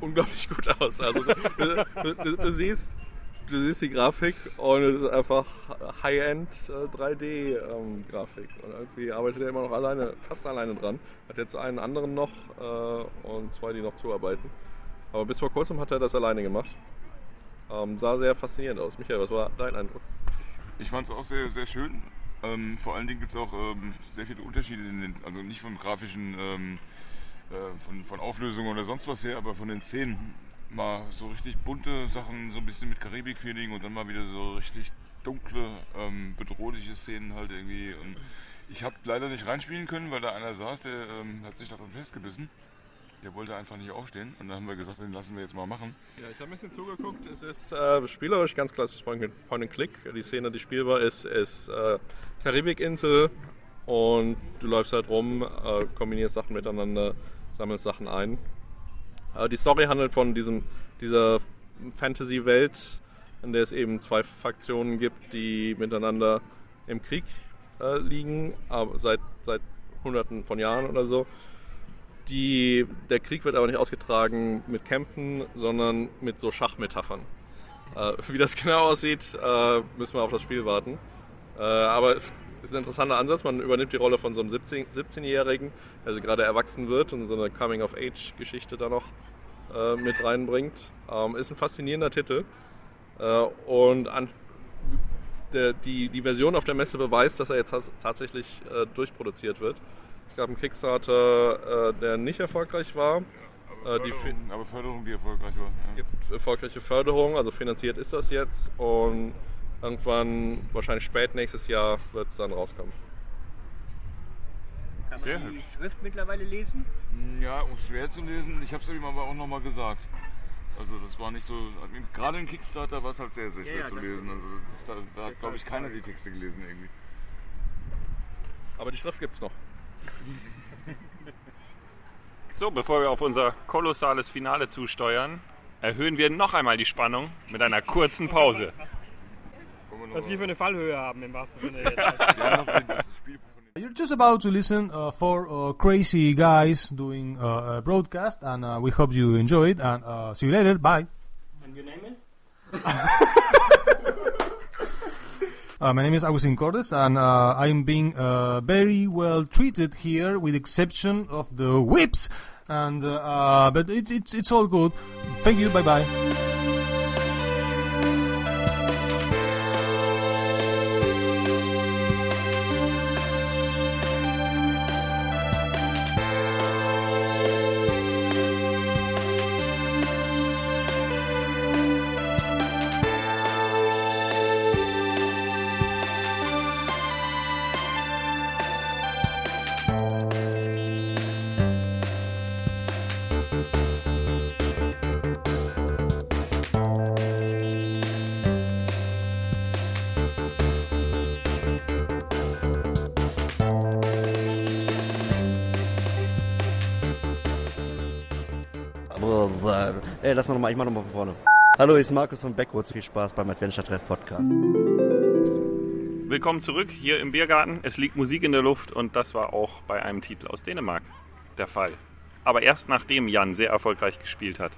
unglaublich gut aus. Also du, du, du, du siehst, du siehst die Grafik und es ist einfach High-End äh, 3D-Grafik. und irgendwie arbeitet er immer noch alleine, fast alleine dran. Hat jetzt einen anderen noch äh, und zwei, die noch zuarbeiten. Aber bis vor kurzem hat er das alleine gemacht. Ähm, sah sehr faszinierend aus. Michael, was war dein Eindruck? Ich fand es auch sehr, sehr schön. Ähm, vor allen Dingen gibt es auch ähm, sehr viele Unterschiede, den, also nicht von grafischen, ähm, äh, von, von Auflösungen oder sonst was her, aber von den Szenen. Mal so richtig bunte Sachen, so ein bisschen mit Karibik-Feeling und dann mal wieder so richtig dunkle, ähm, bedrohliche Szenen halt irgendwie. Und ich habe leider nicht reinspielen können, weil da einer saß, der ähm, hat sich daran festgebissen. Der wollte einfach nicht aufstehen und dann haben wir gesagt, den lassen wir jetzt mal machen. Ja, ich habe ein bisschen zugeguckt. Es ist äh, spielerisch ganz klassisch Point and Click. Die Szene, die spielbar ist, ist äh, Karibikinsel und du läufst halt rum, äh, kombinierst Sachen miteinander, sammelst Sachen ein. Die Story handelt von diesem, dieser Fantasy-Welt, in der es eben zwei Faktionen gibt, die miteinander im Krieg äh, liegen, aber seit, seit hunderten von Jahren oder so. Die, der Krieg wird aber nicht ausgetragen mit Kämpfen, sondern mit so Schachmetaphern. Äh, wie das genau aussieht, äh, müssen wir auf das Spiel warten. Äh, aber es ist ein interessanter Ansatz. Man übernimmt die Rolle von so einem 17 17-Jährigen, der also gerade erwachsen wird und so eine Coming-of-Age-Geschichte da noch äh, mit reinbringt. Ähm, ist ein faszinierender Titel. Äh, und an, der, die, die Version auf der Messe beweist, dass er jetzt tats- tatsächlich äh, durchproduziert wird. Es gab einen Kickstarter, äh, der nicht erfolgreich war. Aber, Äh, die Förderung, aber Förderung, die erfolgreich war. Es gibt erfolgreiche Förderung, also finanziert ist das jetzt und irgendwann, wahrscheinlich spät nächstes Jahr, wird es dann rauskommen. Kann man Sehr die hübsch. Schrift mittlerweile lesen? Ja, um schwer zu lesen. Ich habe es ihm aber auch nochmal gesagt. Also das war nicht so, gerade im Kickstarter war es halt sehr, sehr Ja, schwer ja, zu das- lesen. Also das, da, da hat, glaube ich, keiner die Texte gelesen irgendwie. Aber die Schrift gibt es noch. So, bevor wir auf unser kolossales Finale zusteuern, erhöhen wir noch einmal die Spannung mit einer kurzen Pause. Wollen wir Was wir für eine Fallhöhe haben im wahrsten Sinne. Jetzt. Wir haben noch das Spiel von den You're just about to listen uh, for uh, crazy guys doing uh, a broadcast, and uh, we hope you enjoy it. And uh, see you later. Bye. And your name is? Uh, my name is Agustin Cordes, and uh, I'm being uh, very well treated here, with exception of the whips. And uh, uh, but it, it's it's all good. Thank you. Bye bye. Ey, lass mal nochmal, ich mach nochmal von vorne. Hallo, hier ist Markus von Backwoods. Viel Spaß beim Adventure Treff Podcast. Willkommen zurück hier im Biergarten. Es liegt Musik in der Luft und das war auch bei einem Titel aus Dänemark der Fall. Aber erst nachdem Jan sehr erfolgreich gespielt hat.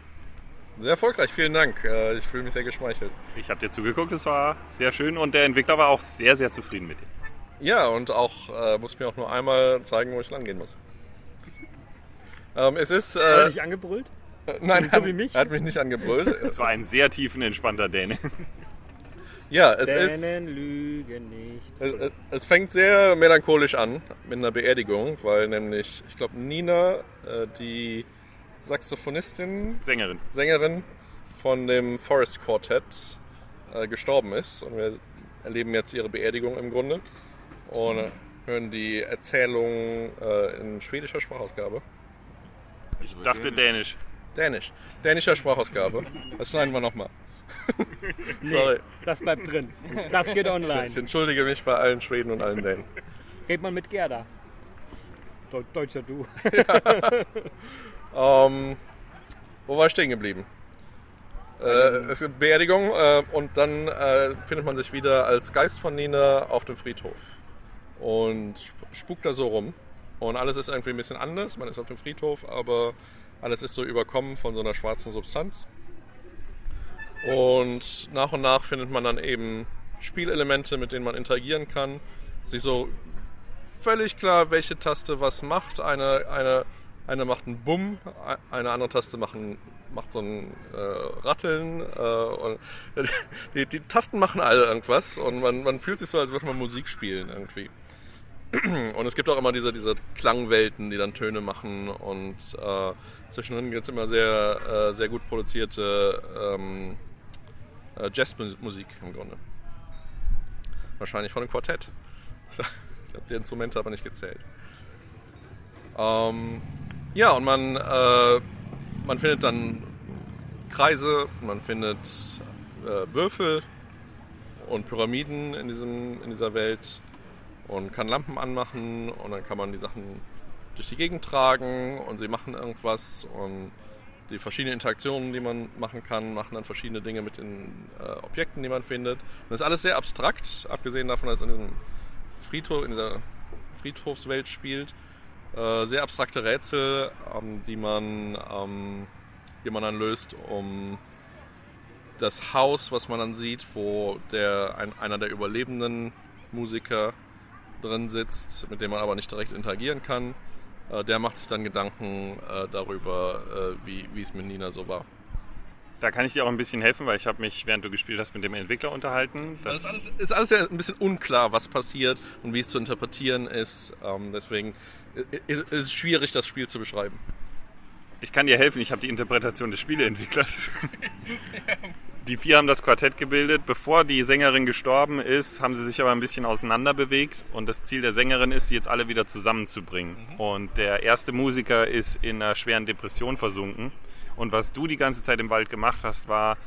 Sehr erfolgreich, vielen Dank. Äh, Ich fühle mich sehr geschmeichelt. Ich habe dir zugeguckt, es war sehr schön und der Entwickler war auch sehr, sehr zufrieden mit dir. Ja, und auch äh, muss mir auch nur einmal zeigen, wo ich lang gehen muss. Ähm, es ist. Hat er Äh, dich angebrüllt? Äh, nein, So hat, wie mich? er hat mich nicht angebrüllt. Es war ein sehr tiefenentspannter Däne. ja, es ist. Dänen lügen nicht. Es, es- fängt sehr melancholisch an mit einer Beerdigung, weil nämlich, ich glaube, Nina, äh, die Saxophonistin, Sängerin. Sängerin von dem Forest Quartet, äh, gestorben ist. Und wir erleben jetzt ihre Beerdigung im Grunde und äh, hören die Erzählung äh, in schwedischer Sprachausgabe. Ich dachte Dänisch. Dänisch. Dänischer Sprachausgabe. Das schneiden wir nochmal. Sorry. Das bleibt drin. Das geht Ich online. entschuldige mich bei allen Schweden und allen Dänen. Red mal mit Gerda. Deu- Deutscher Du. Ähm, wo war ich stehen geblieben? Äh, es gibt Beerdigung äh, und dann äh, findet man sich wieder als Geist von Nina auf dem Friedhof und sp- spukt da so rum. Und alles ist irgendwie ein bisschen anders. Man ist auf dem Friedhof, aber alles ist so überkommen von so einer schwarzen Substanz. Und nach und nach findet man dann eben Spielelemente, mit denen man interagieren kann. Ist so völlig klar, welche Taste was macht. Eine, eine, eine macht einen Bumm, eine andere Taste macht, ein, macht so ein äh, Ratteln. Äh, die, die Tasten machen alle irgendwas und man, man fühlt sich so, als würde man Musik spielen irgendwie. Und es gibt auch immer diese, diese Klangwelten, die dann Töne machen und äh, zwischendrin gibt es immer sehr, äh, sehr gut produzierte ähm, äh, Jazzmusik im Grunde. Wahrscheinlich von einem Quartett. Ich habe die Instrumente aber nicht gezählt. Ähm, ja, und man, äh, man findet dann Kreise, man findet äh, Würfel und Pyramiden in, diesem, in dieser Welt und kann Lampen anmachen und dann kann man die Sachen durch die Gegend tragen und sie machen irgendwas und die verschiedenen Interaktionen, die man machen kann, machen dann verschiedene Dinge mit den äh, Objekten, die man findet. Und das ist alles sehr abstrakt, abgesehen davon, dass es in diesem Friedhof, in dieser Friedhofswelt spielt. Äh, sehr abstrakte Rätsel, ähm, die, man, ähm, die man dann löst, um das Haus, was man dann sieht, wo der, ein, einer der überlebenden Musiker drin sitzt, mit dem man aber nicht direkt interagieren kann. Äh, der macht sich dann Gedanken äh, darüber, äh, wie, wie es mit Nina so war. Da kann ich dir auch ein bisschen helfen, weil ich habe mich, während du gespielt hast, mit dem Entwickler unterhalten. Das ist alles, ist alles ja ein bisschen unklar, was passiert und wie es zu interpretieren ist. Ähm, deswegen ist ist es schwierig, das Spiel zu beschreiben. Ich kann dir helfen, ich habe die Interpretation des Spieleentwicklers. Die vier haben das Quartett gebildet. Bevor die Sängerin gestorben ist, haben sie sich aber ein bisschen auseinander bewegt. Und das Ziel der Sängerin ist, sie jetzt alle wieder zusammenzubringen. Und der erste Musiker ist in einer schweren Depression versunken. Und was du die ganze Zeit im Wald gemacht hast, war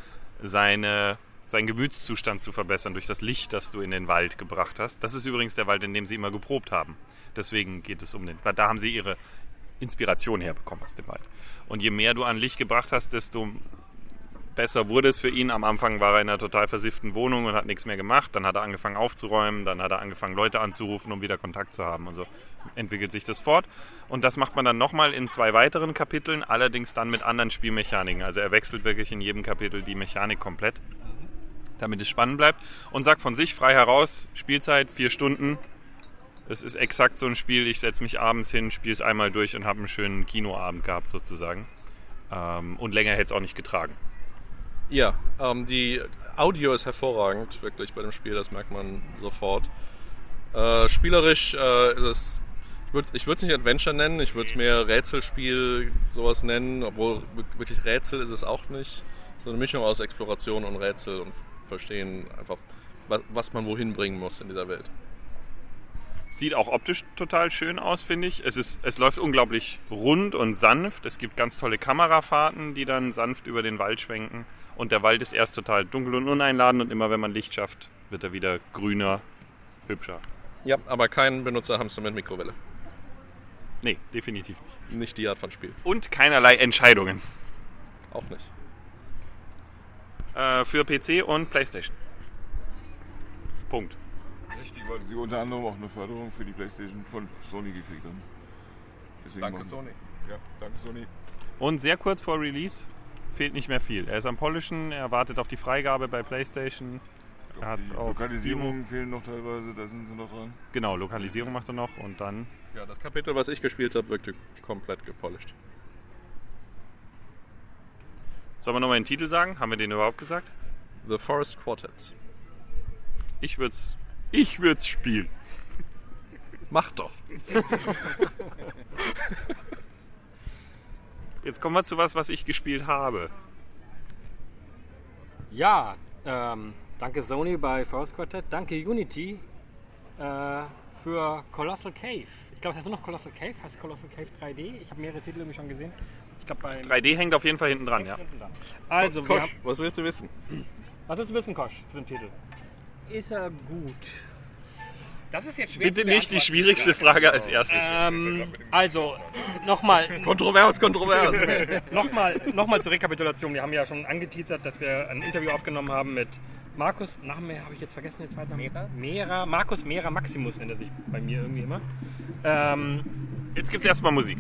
seine, seinen Gemütszustand zu verbessern durch das Licht, das du in den Wald gebracht hast. Das ist übrigens der Wald, in dem sie immer geprobt haben. Deswegen geht es um den. Weil da haben sie ihre Inspiration herbekommen aus dem Wald. Und je mehr du an Licht gebracht hast, desto besser wurde es für ihn. Am Anfang war er in einer total versifften Wohnung und hat nichts mehr gemacht. Dann hat er angefangen aufzuräumen, dann hat er angefangen Leute anzurufen, um wieder Kontakt zu haben. Und so entwickelt sich das fort. Und das macht man dann nochmal in zwei weiteren Kapiteln, allerdings dann mit anderen Spielmechaniken. Also er wechselt wirklich in jedem Kapitel die Mechanik komplett, damit es spannend bleibt. Und sagt von sich frei heraus, Spielzeit vier Stunden. Es ist exakt so ein Spiel, ich setze mich abends hin, spiele es einmal durch und habe einen schönen Kinoabend gehabt sozusagen. Ähm, und länger hätte es auch nicht getragen. Ja, ähm, die Audio ist hervorragend, wirklich bei dem Spiel, das merkt man sofort. Äh, spielerisch äh, ist es, ich würde es nicht Adventure nennen, ich würde es mehr Rätselspiel, sowas nennen, obwohl wirklich Rätsel ist es auch nicht. So eine Mischung aus Exploration und Rätsel und verstehen einfach, was, was man wohin bringen muss in dieser Welt. Sieht auch optisch total schön aus, finde ich. Es, ist, es läuft unglaublich rund und sanft. Es gibt ganz tolle Kamerafahrten, die dann sanft über den Wald schwenken. Und der Wald ist erst total dunkel und uneinladend und immer wenn man Licht schafft, wird er wieder grüner, hübscher. Ja, aber kein Benutzerhamster mit Mikrowelle. Nee, definitiv nicht. Nicht die Art von Spiel. Und keinerlei Entscheidungen. Auch nicht. Äh, für PC und Playstation. Punkt. Richtig, weil sie unter anderem auch eine Förderung für die Playstation von Sony gekriegt haben. Deswegen Danke, machen- Sony. Ja, danke Sony. Und sehr kurz vor Release, fehlt nicht mehr viel. Er ist am Polischen, er wartet auf die Freigabe bei PlayStation. Er hat Die Lokalisierungen fehlen noch teilweise, da sind sie noch dran. Genau, Lokalisierung macht er noch und dann. Ja, das Kapitel, was ich gespielt habe, wirkte komplett gepolished. Sollen wir nochmal den Titel sagen? Haben wir den überhaupt gesagt? The Forest Quartet. Ich würd's. Ich würd's spielen. Mach doch. Jetzt kommen wir zu was, was ich gespielt habe. Ja, ähm, danke Sony bei Force Quartet, danke Unity äh, für Colossal Cave. Ich glaube, es heißt nur noch Colossal Cave, heißt Colossal Cave 3D. Ich habe mehrere Titel irgendwie schon gesehen. Ich glaube, bei 3D hängt auf jeden Fall hinten dran, ja. Also, wir Kosch, haben, was willst du wissen? was willst du wissen, Kosch, zu dem Titel? Ist er gut? Das ist jetzt schwer Bitte nicht die schwierigste Frage als erstes. Ähm, also, nochmal. Kontrovers, kontrovers. nochmal, nochmal zur Rekapitulation. Wir haben ja schon angeteasert, dass wir ein Interview aufgenommen haben mit Markus, Name habe ich jetzt vergessen, den zweiten Namen. Mera? Mera, Markus Mera Maximus nennt er sich bei mir irgendwie immer. Ähm, Jetzt gibt's erstmal Musik.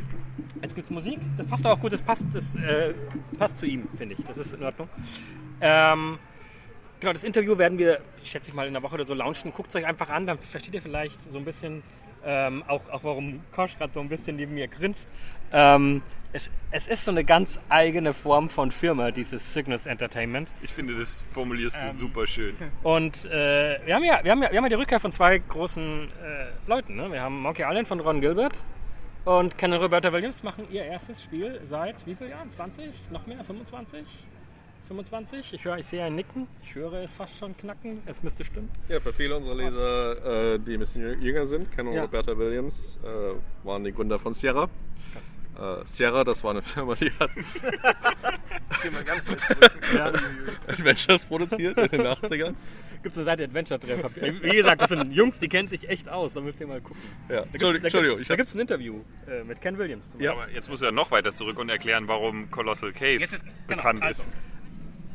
Jetzt gibt's Musik. Das passt auch gut. Das passt, das, äh, passt zu ihm, finde ich. Das ist in Ordnung. Ähm, genau, das Interview werden wir, schätze ich mal, in der Woche oder so launchen. Guckt es euch einfach an, dann versteht ihr vielleicht so ein bisschen ähm, auch, auch, warum Kosch gerade so ein bisschen neben mir grinst. Ähm, es, es ist so eine ganz eigene Form von Firma, dieses Cygnus Entertainment. Ich finde, das formulierst du Ähm. super schön. Und äh, wir, haben ja, wir, haben ja, wir haben ja die Rückkehr von zwei großen äh, Leuten. Ne? Wir haben Monkey Island von Ron Gilbert und Ken und Roberta Williams machen ihr erstes Spiel seit wie vielen Jahren? 20? Noch mehr? 25? 25? Ich höre, ich sehe ein Nicken. Ich höre es fast schon knacken. Es müsste stimmen. Ja, für viele unserer Leser, äh, die ein bisschen jü- jünger sind, Ken und Ja. Roberta Williams, äh, waren die Gründer von Sierra. Äh, Sierra, das war eine Firma, die hat Geh mal ganz kurz zurück. Ja. Adventures produziert in den 80ern. Gibt es eine Seite Adventure Treff. Wie gesagt, das sind Jungs, die kennen sich echt aus. Da müsst ihr mal gucken. Ja. Da Entschuldigung, da gibt- Da es ein Interview äh, mit Ken Williams. Zum Ja. Aber jetzt muss er noch weiter zurück und erklären, warum Colossal Cave Jetzt ist- genau, bekannt also, ist.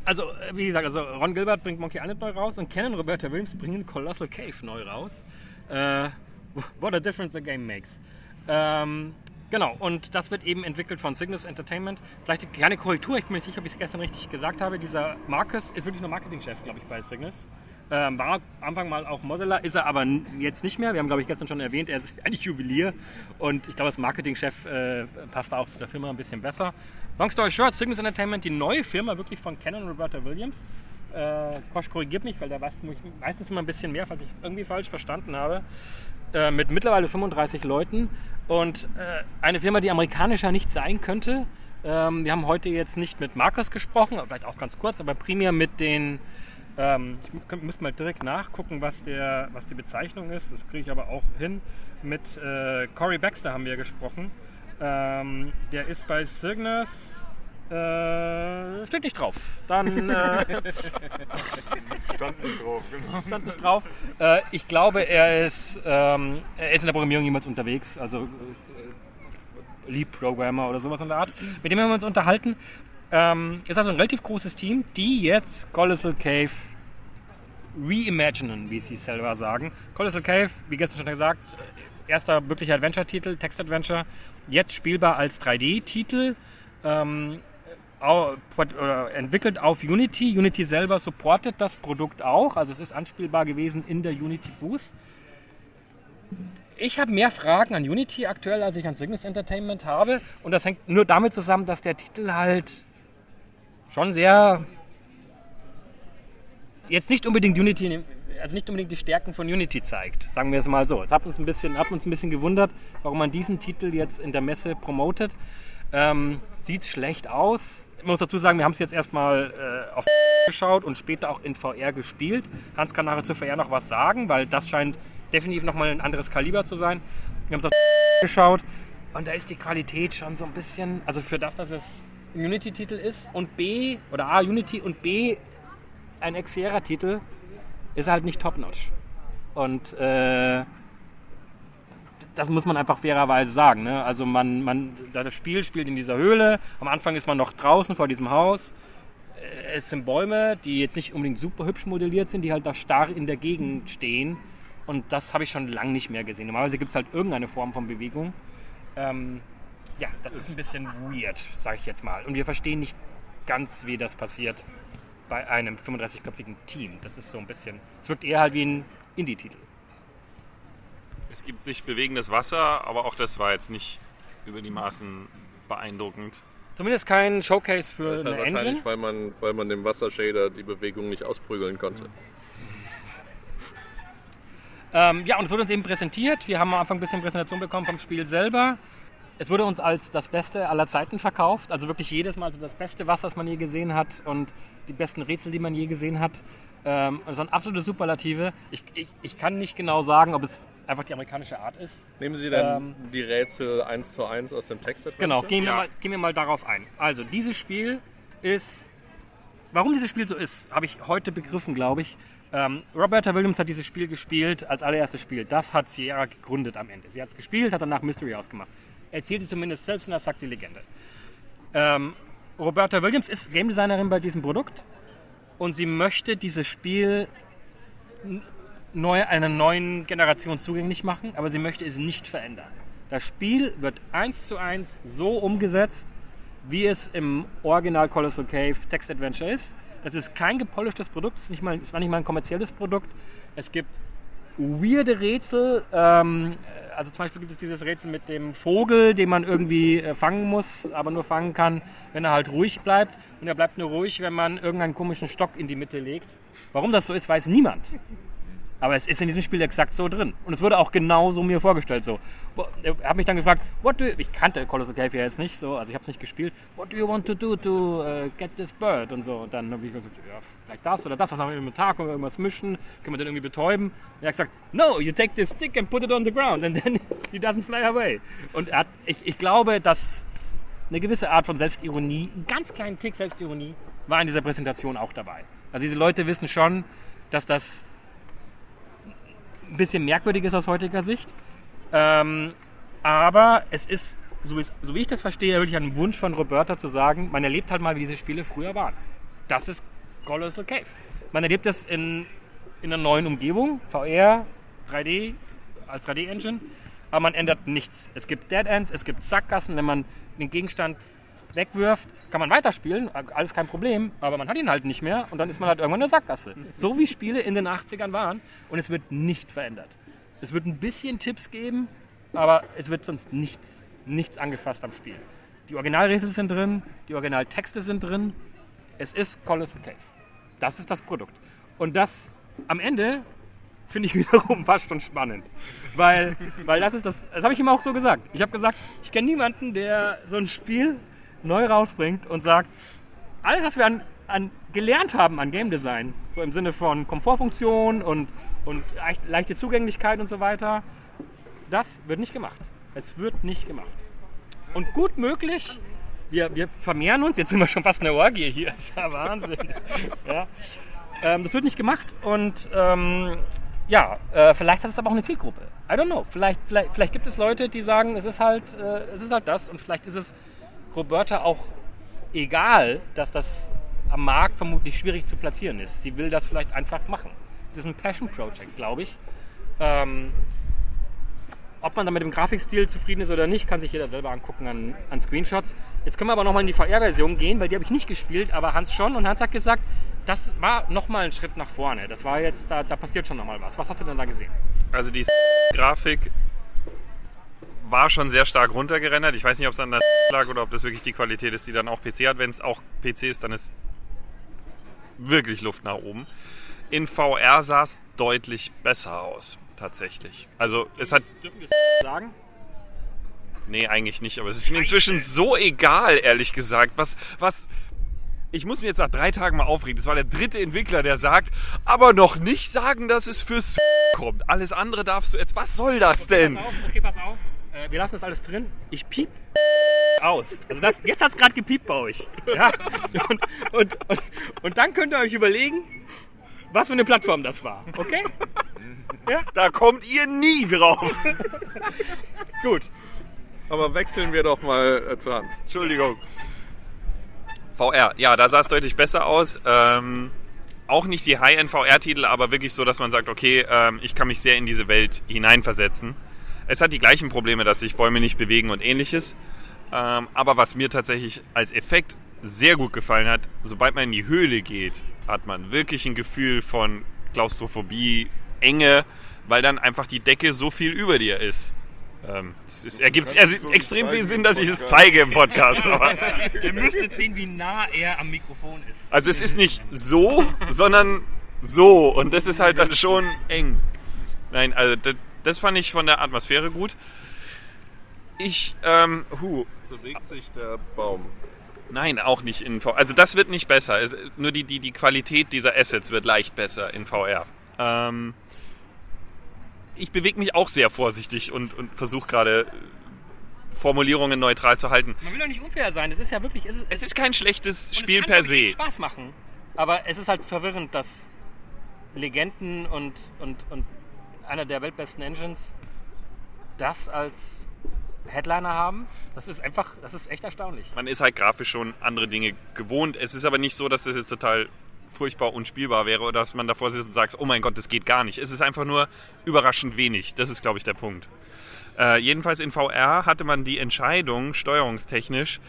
Also, äh, wie gesagt, also Ron Gilbert bringt Monkey Island neu raus und Ken und Roberta Williams bringen Colossal Cave neu raus. Äh, what a difference the game makes. Ähm, genau, und das wird eben entwickelt von Cygnus Entertainment. Vielleicht eine kleine Korrektur, ich bin mir nicht sicher, ob ich es gestern richtig gesagt habe. Dieser Marcus ist wirklich nur Marketingchef, glaube ich, bei Cygnus. Ähm, war Anfang mal auch Modeler, ist er aber jetzt nicht mehr. Wir haben, glaube ich, gestern schon erwähnt, er ist eigentlich Juwelier. Und ich glaube, als Marketingchef äh, passt auch zu der Firma ein bisschen besser. Long story short, Cygnus Entertainment, die neue Firma wirklich von und Roberta Williams. Äh, Kosch korrigiert mich, weil der weiß meistens immer ein bisschen mehr, falls ich es irgendwie falsch verstanden habe. Äh, mit mittlerweile 35 Leuten. Und äh, eine Firma, die amerikanischer nicht sein könnte. Ähm, wir haben heute jetzt nicht mit Markus gesprochen, vielleicht auch ganz kurz, aber primär mit den ähm, ich mü- müsste mal direkt nachgucken, was, der, was die Bezeichnung ist. Das kriege ich aber auch hin. Mit äh, Corey Baxter haben wir gesprochen. Ähm, der ist bei Cygnus. Äh, steht nicht drauf. Dann äh, Stand nicht drauf, genau. stand nicht drauf. Äh, ich glaube, er ist, ähm, er ist in der Programmierung jemals unterwegs. Also äh, Lead Programmer oder sowas in der Art. Mit dem haben wir uns unterhalten. Ähm, ist also ein relativ großes Team, die jetzt Colossal Cave reimaginen, wie sie selber sagen. Colossal Cave, wie gestern schon gesagt, erster wirklicher Adventure-Titel, Text-Adventure, jetzt spielbar als 3D-Titel. Ähm, entwickelt auf Unity. Unity selber supportet das Produkt auch, also es ist anspielbar gewesen in der Unity Booth. Ich habe mehr Fragen an Unity aktuell, als ich an Cygnus Entertainment habe. Und das hängt nur damit zusammen, dass der Titel halt schon sehr. Jetzt nicht unbedingt Unity, also nicht unbedingt die Stärken von Unity zeigt, sagen wir es mal so. Es hat uns ein bisschen, hat uns ein bisschen gewundert, warum man diesen Titel jetzt in der Messe promotet. Ähm, Sieht schlecht aus. Ich muss dazu sagen, wir haben es jetzt erstmal äh, auf geschaut und später auch in VR gespielt. Hans kann nachher zu VR noch was sagen, weil das scheint definitiv nochmal ein anderes Kaliber zu sein. Wir haben es auf geschaut und da ist die Qualität schon so ein bisschen, also für das, dass es ein Unity-Titel ist und B, oder A, Unity und B, ein Xera-Titel, ist halt nicht top-notch. Und äh, das muss man einfach fairerweise sagen. Ne? Also man, man, das Spiel spielt in dieser Höhle. Am Anfang ist man noch draußen vor diesem Haus. Äh, Es sind Bäume, die jetzt nicht unbedingt super hübsch modelliert sind, die halt da starr in der Gegend stehen. Und das habe ich schon lange nicht mehr gesehen. Normalerweise gibt es halt irgendeine Form von Bewegung. Ähm, ja, das ist ein bisschen weird, sage ich jetzt mal. Und wir verstehen nicht ganz, wie das passiert bei einem 35-köpfigen Team. Das ist so ein bisschen, es wirkt eher halt wie ein Indie-Titel. Es gibt sich bewegendes Wasser, aber auch das war jetzt nicht über die Maßen beeindruckend. Zumindest kein Showcase für Das halt eine Engine. wahrscheinlich, weil man, weil man dem Wassershader die Bewegung nicht ausprügeln konnte. Ähm, ja, und es wurde uns eben präsentiert. Wir haben am Anfang ein bisschen Präsentation bekommen vom Spiel selber. Es wurde uns als das Beste aller Zeiten verkauft. Also wirklich jedes Mal so das beste Wasser, das man je gesehen hat und die besten Rätsel, die man je gesehen hat. Ähm, also ein absolute Superlative. Ich, ich, ich kann nicht genau sagen, ob es einfach die amerikanische Art ist. Nehmen Sie denn Ähm, die Rätsel eins zu eins aus dem Text? Genau, gehen wir, mal, gehen wir mal darauf ein. Also, dieses Spiel ist. Warum dieses Spiel so ist, habe ich heute begriffen, glaube ich. Ähm, Roberta Williams hat dieses Spiel gespielt als allererstes Spiel. Das hat Sierra gegründet am Ende. Sie hat es gespielt, hat danach Mystery ausgemacht. Erzählt sie zumindest selbst und das sagt die Legende. Ähm, Roberta Williams ist Game Designerin bei diesem Produkt und sie möchte dieses Spiel neu, einer neuen Generation zugänglich machen, aber sie möchte es nicht verändern. Das Spiel wird eins zu eins so umgesetzt, wie es im Original Colossal Cave Text Adventure ist. Das ist kein gepolischtes Produkt, es, es war nicht mal ein kommerzielles Produkt. Es gibt weirde Rätsel. Ähm, also zum Beispiel gibt es dieses Rätsel mit dem Vogel, den man irgendwie äh, fangen muss, aber nur fangen kann, wenn er halt ruhig bleibt. Und er bleibt nur ruhig, wenn man irgendeinen komischen Stock in die Mitte legt. Warum das so ist, weiß niemand. Aber es ist in diesem Spiel exakt so drin. Und es wurde auch genau so mir vorgestellt. So. Er hat mich dann gefragt, what do you, ich kannte Colossal Cave ja jetzt nicht, so, also ich habe es nicht gespielt. What do you want to do to uh, get this bird? Und so. Und dann habe ich gesagt, ja, vielleicht das oder das, was haben wir im Tag, können wir irgendwas mischen, können wir den irgendwie betäuben? Und er hat gesagt, no, you take this stick and put it on the ground and then he doesn't fly away. Und hat, ich, ich glaube, dass eine gewisse Art von Selbstironie, einen ganz kleinen Tick Selbstironie, war in dieser Präsentation auch dabei. Also diese Leute wissen schon, dass das ein bisschen merkwürdig ist aus heutiger Sicht. Ähm, aber es ist, so, ist, so wie ich das verstehe, wirklich ein Wunsch von Roberta zu sagen, man erlebt halt mal, wie diese Spiele früher waren. Das ist Colossal Cave. Man erlebt das in, in einer neuen Umgebung, VR, 3D, als 3D-Engine, aber man ändert nichts. Es gibt Dead Ends, es gibt Sackgassen, wenn man den Gegenstand wegwirft, kann man weiterspielen, alles kein Problem, aber man hat ihn halt nicht mehr und dann ist man halt irgendwann in der Sackgasse. So wie Spiele in den 80ern waren und es wird nicht verändert. Es wird ein bisschen Tipps geben, aber es wird sonst nichts, nichts angefasst am Spiel. Die Originalrätsel sind drin, die Originaltexte sind drin. Es ist Colossal Cave. Das ist das Produkt. Und das am Ende finde ich wiederum fast schon spannend. Weil, weil das ist das, das habe ich ihm auch so gesagt. Ich habe gesagt, ich kenne niemanden, der so ein Spiel neu rausbringt und sagt, alles, was wir an, an gelernt haben an Game Design, so im Sinne von Komfortfunktion und, und leicht- leichte Zugänglichkeit und so weiter, das wird nicht gemacht. Es wird nicht gemacht. Und gut möglich, wir, wir vermehren uns, jetzt sind wir schon fast eine Orgie hier, das ist ja Wahnsinn. ja. ähm, das wird nicht gemacht und ähm, ja, äh, vielleicht hat es aber auch eine Zielgruppe. I don't know. Vielleicht, vielleicht, vielleicht gibt es Leute, die sagen, es ist halt, äh, es ist halt das und vielleicht ist es Roberta auch egal, dass das am Markt vermutlich schwierig zu platzieren ist. Sie will das vielleicht einfach machen. Es ist ein Passion Project, glaube ich. Ähm, ob man dann mit dem Grafikstil zufrieden ist oder nicht, kann sich jeder selber angucken an, an Screenshots. Jetzt können wir aber nochmal in die VR-Version gehen, weil die habe ich nicht gespielt, aber Hans schon. Und Hans hat gesagt, das war nochmal ein Schritt nach vorne. Das war jetzt, da, da passiert schon nochmal was. Was hast du denn da gesehen? Also die Grafik war schon sehr stark runtergerendert. Ich weiß nicht, ob es an der lag oder ob das wirklich die Qualität ist, die dann auch PC hat. Wenn es auch PC ist, dann ist wirklich Luft nach oben. In VR sah es deutlich besser aus, tatsächlich. Also es hat... Dürfen wir sagen? Nee, eigentlich nicht, aber es ist mir inzwischen so egal, ehrlich gesagt. Was, was. Ich muss mir jetzt nach drei Tagen mal aufregen. Das war der dritte Entwickler, der sagt, aber noch nicht sagen, dass es fürs kommt. Alles andere darfst du jetzt. Was soll das denn? Pass auf, okay, pass auf. Äh, wir lassen das alles drin. Ich piep aus. Also das, jetzt hat es gerade gepiept bei euch. Ja? Und, und, und, und dann könnt ihr euch überlegen, was für eine Plattform das war. Okay? Ja? Da kommt ihr nie drauf. Gut. Aber wechseln wir doch mal äh, zu Hans. Entschuldigung. VR, ja, da sah es deutlich besser aus. Ähm, auch nicht die High-End-VR-Titel, aber wirklich so, dass man sagt, okay, ähm, ich kann mich sehr in diese Welt hineinversetzen. Es hat die gleichen Probleme, dass sich Bäume nicht bewegen und ähnliches. Ähm, aber was mir tatsächlich als Effekt sehr gut gefallen hat, sobald man in die Höhle geht, hat man wirklich ein Gefühl von Klaustrophobie, Enge, weil dann einfach die Decke so viel über dir ist. Ähm, ist, ergibt er so extrem viel Sinn, im dass ich es Podcast. zeige im Podcast. Aber Ihr müsstet sehen, wie nah er am Mikrofon ist. also es ist nicht so, sondern so. Und das ist halt dann schon eng. Nein, also das, das fand ich von der Atmosphäre gut. Ich, ähm, hu, Bewegt sich der Baum. Nein, auch nicht in VR. Also das wird nicht besser. Es, nur die, die, die Qualität dieser Assets wird leicht besser in VR. Ähm, ich bewege mich auch sehr vorsichtig und, und versuche gerade äh, Formulierungen neutral zu halten. Man will doch nicht unfair sein. Es ist ja wirklich. Es ist, Es ist kein schlechtes Spiel es kann per se. Spaß machen. Aber es ist halt verwirrend, dass Legenden und, und, und einer der weltbesten Engines das als Headliner haben. Das ist einfach, das ist echt erstaunlich. Man ist halt grafisch schon andere Dinge gewohnt. Es ist aber nicht so, dass das jetzt total furchtbar unspielbar wäre oder dass man davor sitzt und sagt, oh mein Gott, das geht gar nicht. Es ist einfach nur überraschend wenig. Das ist, glaube ich, der Punkt. Äh, jedenfalls in VR hatte man die Entscheidung, steuerungstechnisch,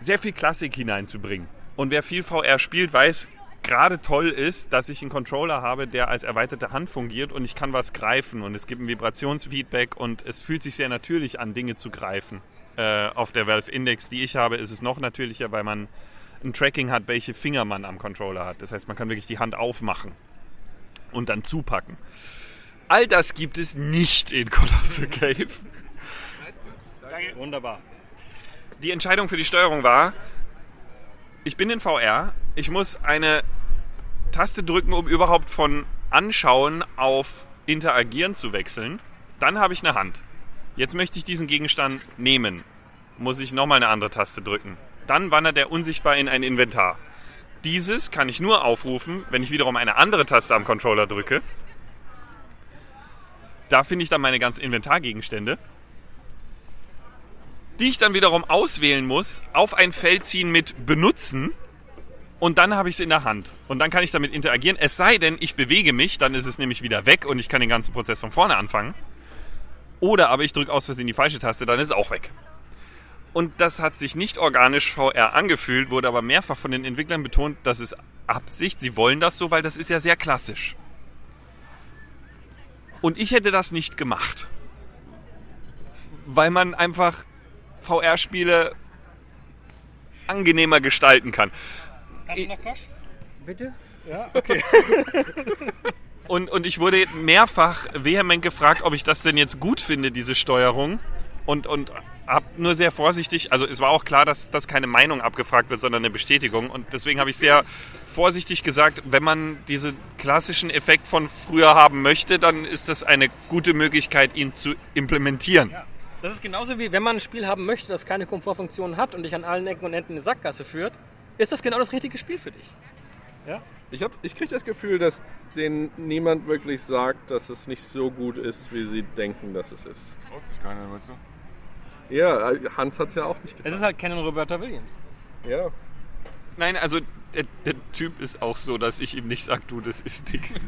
sehr viel Klassik hineinzubringen. Und wer viel VR spielt, weiß, gerade toll ist, dass ich einen Controller habe, der als erweiterte Hand fungiert und ich kann was greifen und es gibt ein Vibrationsfeedback und es fühlt sich sehr natürlich an, Dinge zu greifen. Äh, auf der Valve Index, die ich habe, ist es noch natürlicher, weil man ein Tracking hat, welche Finger man am Controller hat. Das heißt, man kann wirklich die Hand aufmachen und dann zupacken. All das gibt es nicht in Colossal Cave. Wunderbar. Die Entscheidung für die Steuerung war, ich bin in VR, ich muss eine Taste drücken, um überhaupt von Anschauen auf Interagieren zu wechseln. Dann habe ich eine Hand. Jetzt möchte ich diesen Gegenstand nehmen. Muss ich nochmal eine andere Taste drücken. Dann wandert er unsichtbar in ein Inventar. Dieses kann ich nur aufrufen, wenn ich wiederum eine andere Taste am Controller drücke. Da finde ich dann meine ganzen Inventargegenstände die ich dann wiederum auswählen muss, auf ein Feld ziehen mit benutzen und dann habe ich es in der Hand. Und dann kann ich damit interagieren. Es sei denn, ich bewege mich, dann ist es nämlich wieder weg und ich kann den ganzen Prozess von vorne anfangen. Oder aber ich drücke aus Versehen die falsche Taste, dann ist es auch weg. Und das hat sich nicht organisch VR angefühlt, wurde aber mehrfach von den Entwicklern betont, das ist Absicht, sie wollen das so, weil das ist ja sehr klassisch. Und ich hätte das nicht gemacht. Weil man einfach VR-Spiele angenehmer gestalten kann. Hast du noch Quatsch? Bitte? Ja, okay. Und, und ich wurde mehrfach vehement gefragt, ob ich das denn jetzt gut finde, diese Steuerung. Und, und habe nur sehr vorsichtig, also es war auch klar, dass, dass keine Meinung abgefragt wird, sondern eine Bestätigung. Und deswegen habe ich sehr vorsichtig gesagt, wenn man diesen klassischen Effekt von früher haben möchte, dann ist das eine gute Möglichkeit, ihn zu implementieren. Ja. Das ist genauso wie wenn man ein Spiel haben möchte, das keine Komfortfunktionen hat und dich an allen Ecken und Enden eine Sackgasse führt, ist das genau das richtige Spiel für dich. Ja? Ich, hab- ich kriege das Gefühl, dass denen niemand wirklich sagt, dass es nicht so gut ist, wie sie denken, dass es ist. Traut sich keiner, weißt du? Ja, Hans hat es ja auch nicht Es getan. ist halt Canon Roberta Williams. Ja. Nein, also der, der Typ ist auch so, dass ich ihm nicht sage, du, das ist nichts.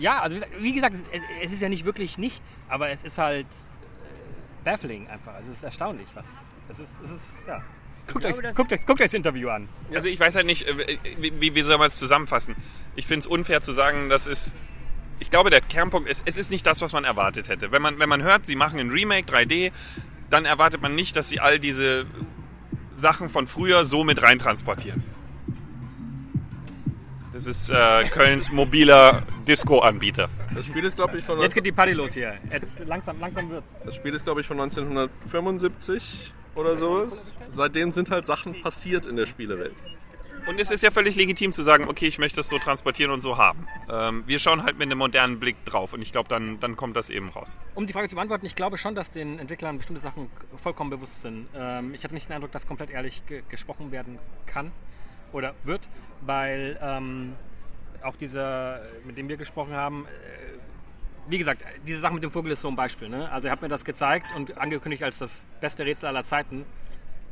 Ja, also wie gesagt- es, ist ja nicht wirklich nichts, aber es ist halt äh, baffling einfach. Es ist erstaunlich, was. Es ist, es ist ja. Guckt, glaube, euch, das- guckt, euch, guckt euch das Interview an. Also ich weiß halt nicht, äh, wie, wie soll man es zusammenfassen? Ich finde es unfair zu sagen, das ist... Ich glaube, der Kernpunkt ist, es ist nicht das, was man erwartet hätte. Wenn man, wenn man hört, sie machen ein Remake 3D, dann erwartet man nicht, dass sie all diese Sachen von früher so mit rein Das ist äh, Kölns mobiler Disco-Anbieter. Das Spiel ist, glaube ich, von Jetzt geht die Party los hier. Jetzt langsam, langsam wird's. Das Spiel ist, glaube ich, von 1975 oder sowas. Seitdem sind halt Sachen passiert in der Spielewelt. Und es ist ja völlig legitim zu sagen, okay, ich möchte es so transportieren und so haben. Ähm, wir schauen halt mit einem modernen Blick drauf und ich glaube, dann, dann kommt das eben raus. Um die Frage zu beantworten, ich glaube schon, dass den Entwicklern bestimmte Sachen vollkommen bewusst sind. Ähm, ich hatte nicht den Eindruck, dass komplett ehrlich ge gesprochen werden kann oder wird, weil ähm, auch dieser, mit dem wir gesprochen haben, äh, wie gesagt, diese Sache mit dem Vogel ist so ein Beispiel. Ne? Also er hat mir das gezeigt und angekündigt als das beste Rätsel aller Zeiten.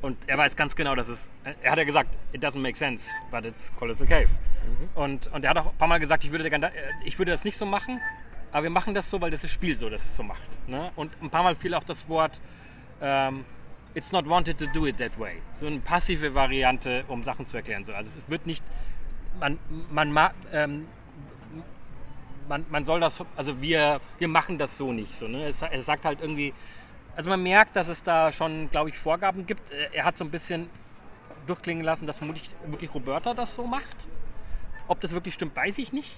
Und er weiß ganz genau, dass es. Er hat ja gesagt, it doesn't make sense, but it's Colossal Cave. Und, und er hat auch ein paar Mal gesagt, ich würde, äh, ich würde das nicht so machen, aber wir machen das so, weil das das Spiel so, dass es so macht. Ne? Und ein paar Mal fiel auch das Wort ähm, it's not wanted to do it that way. So eine passive Variante, um Sachen zu erklären. So, also es wird nicht, man, man, ma- ähm, man, man soll das, also wir, wir machen das so nicht. So, ne? es, es sagt halt irgendwie, also man merkt, dass es da schon, glaube ich, Vorgaben gibt. Äh, Er hat so ein bisschen durchklingen lassen, dass vermutlich wirklich Roberta das so macht. Ob das wirklich stimmt, weiß ich nicht.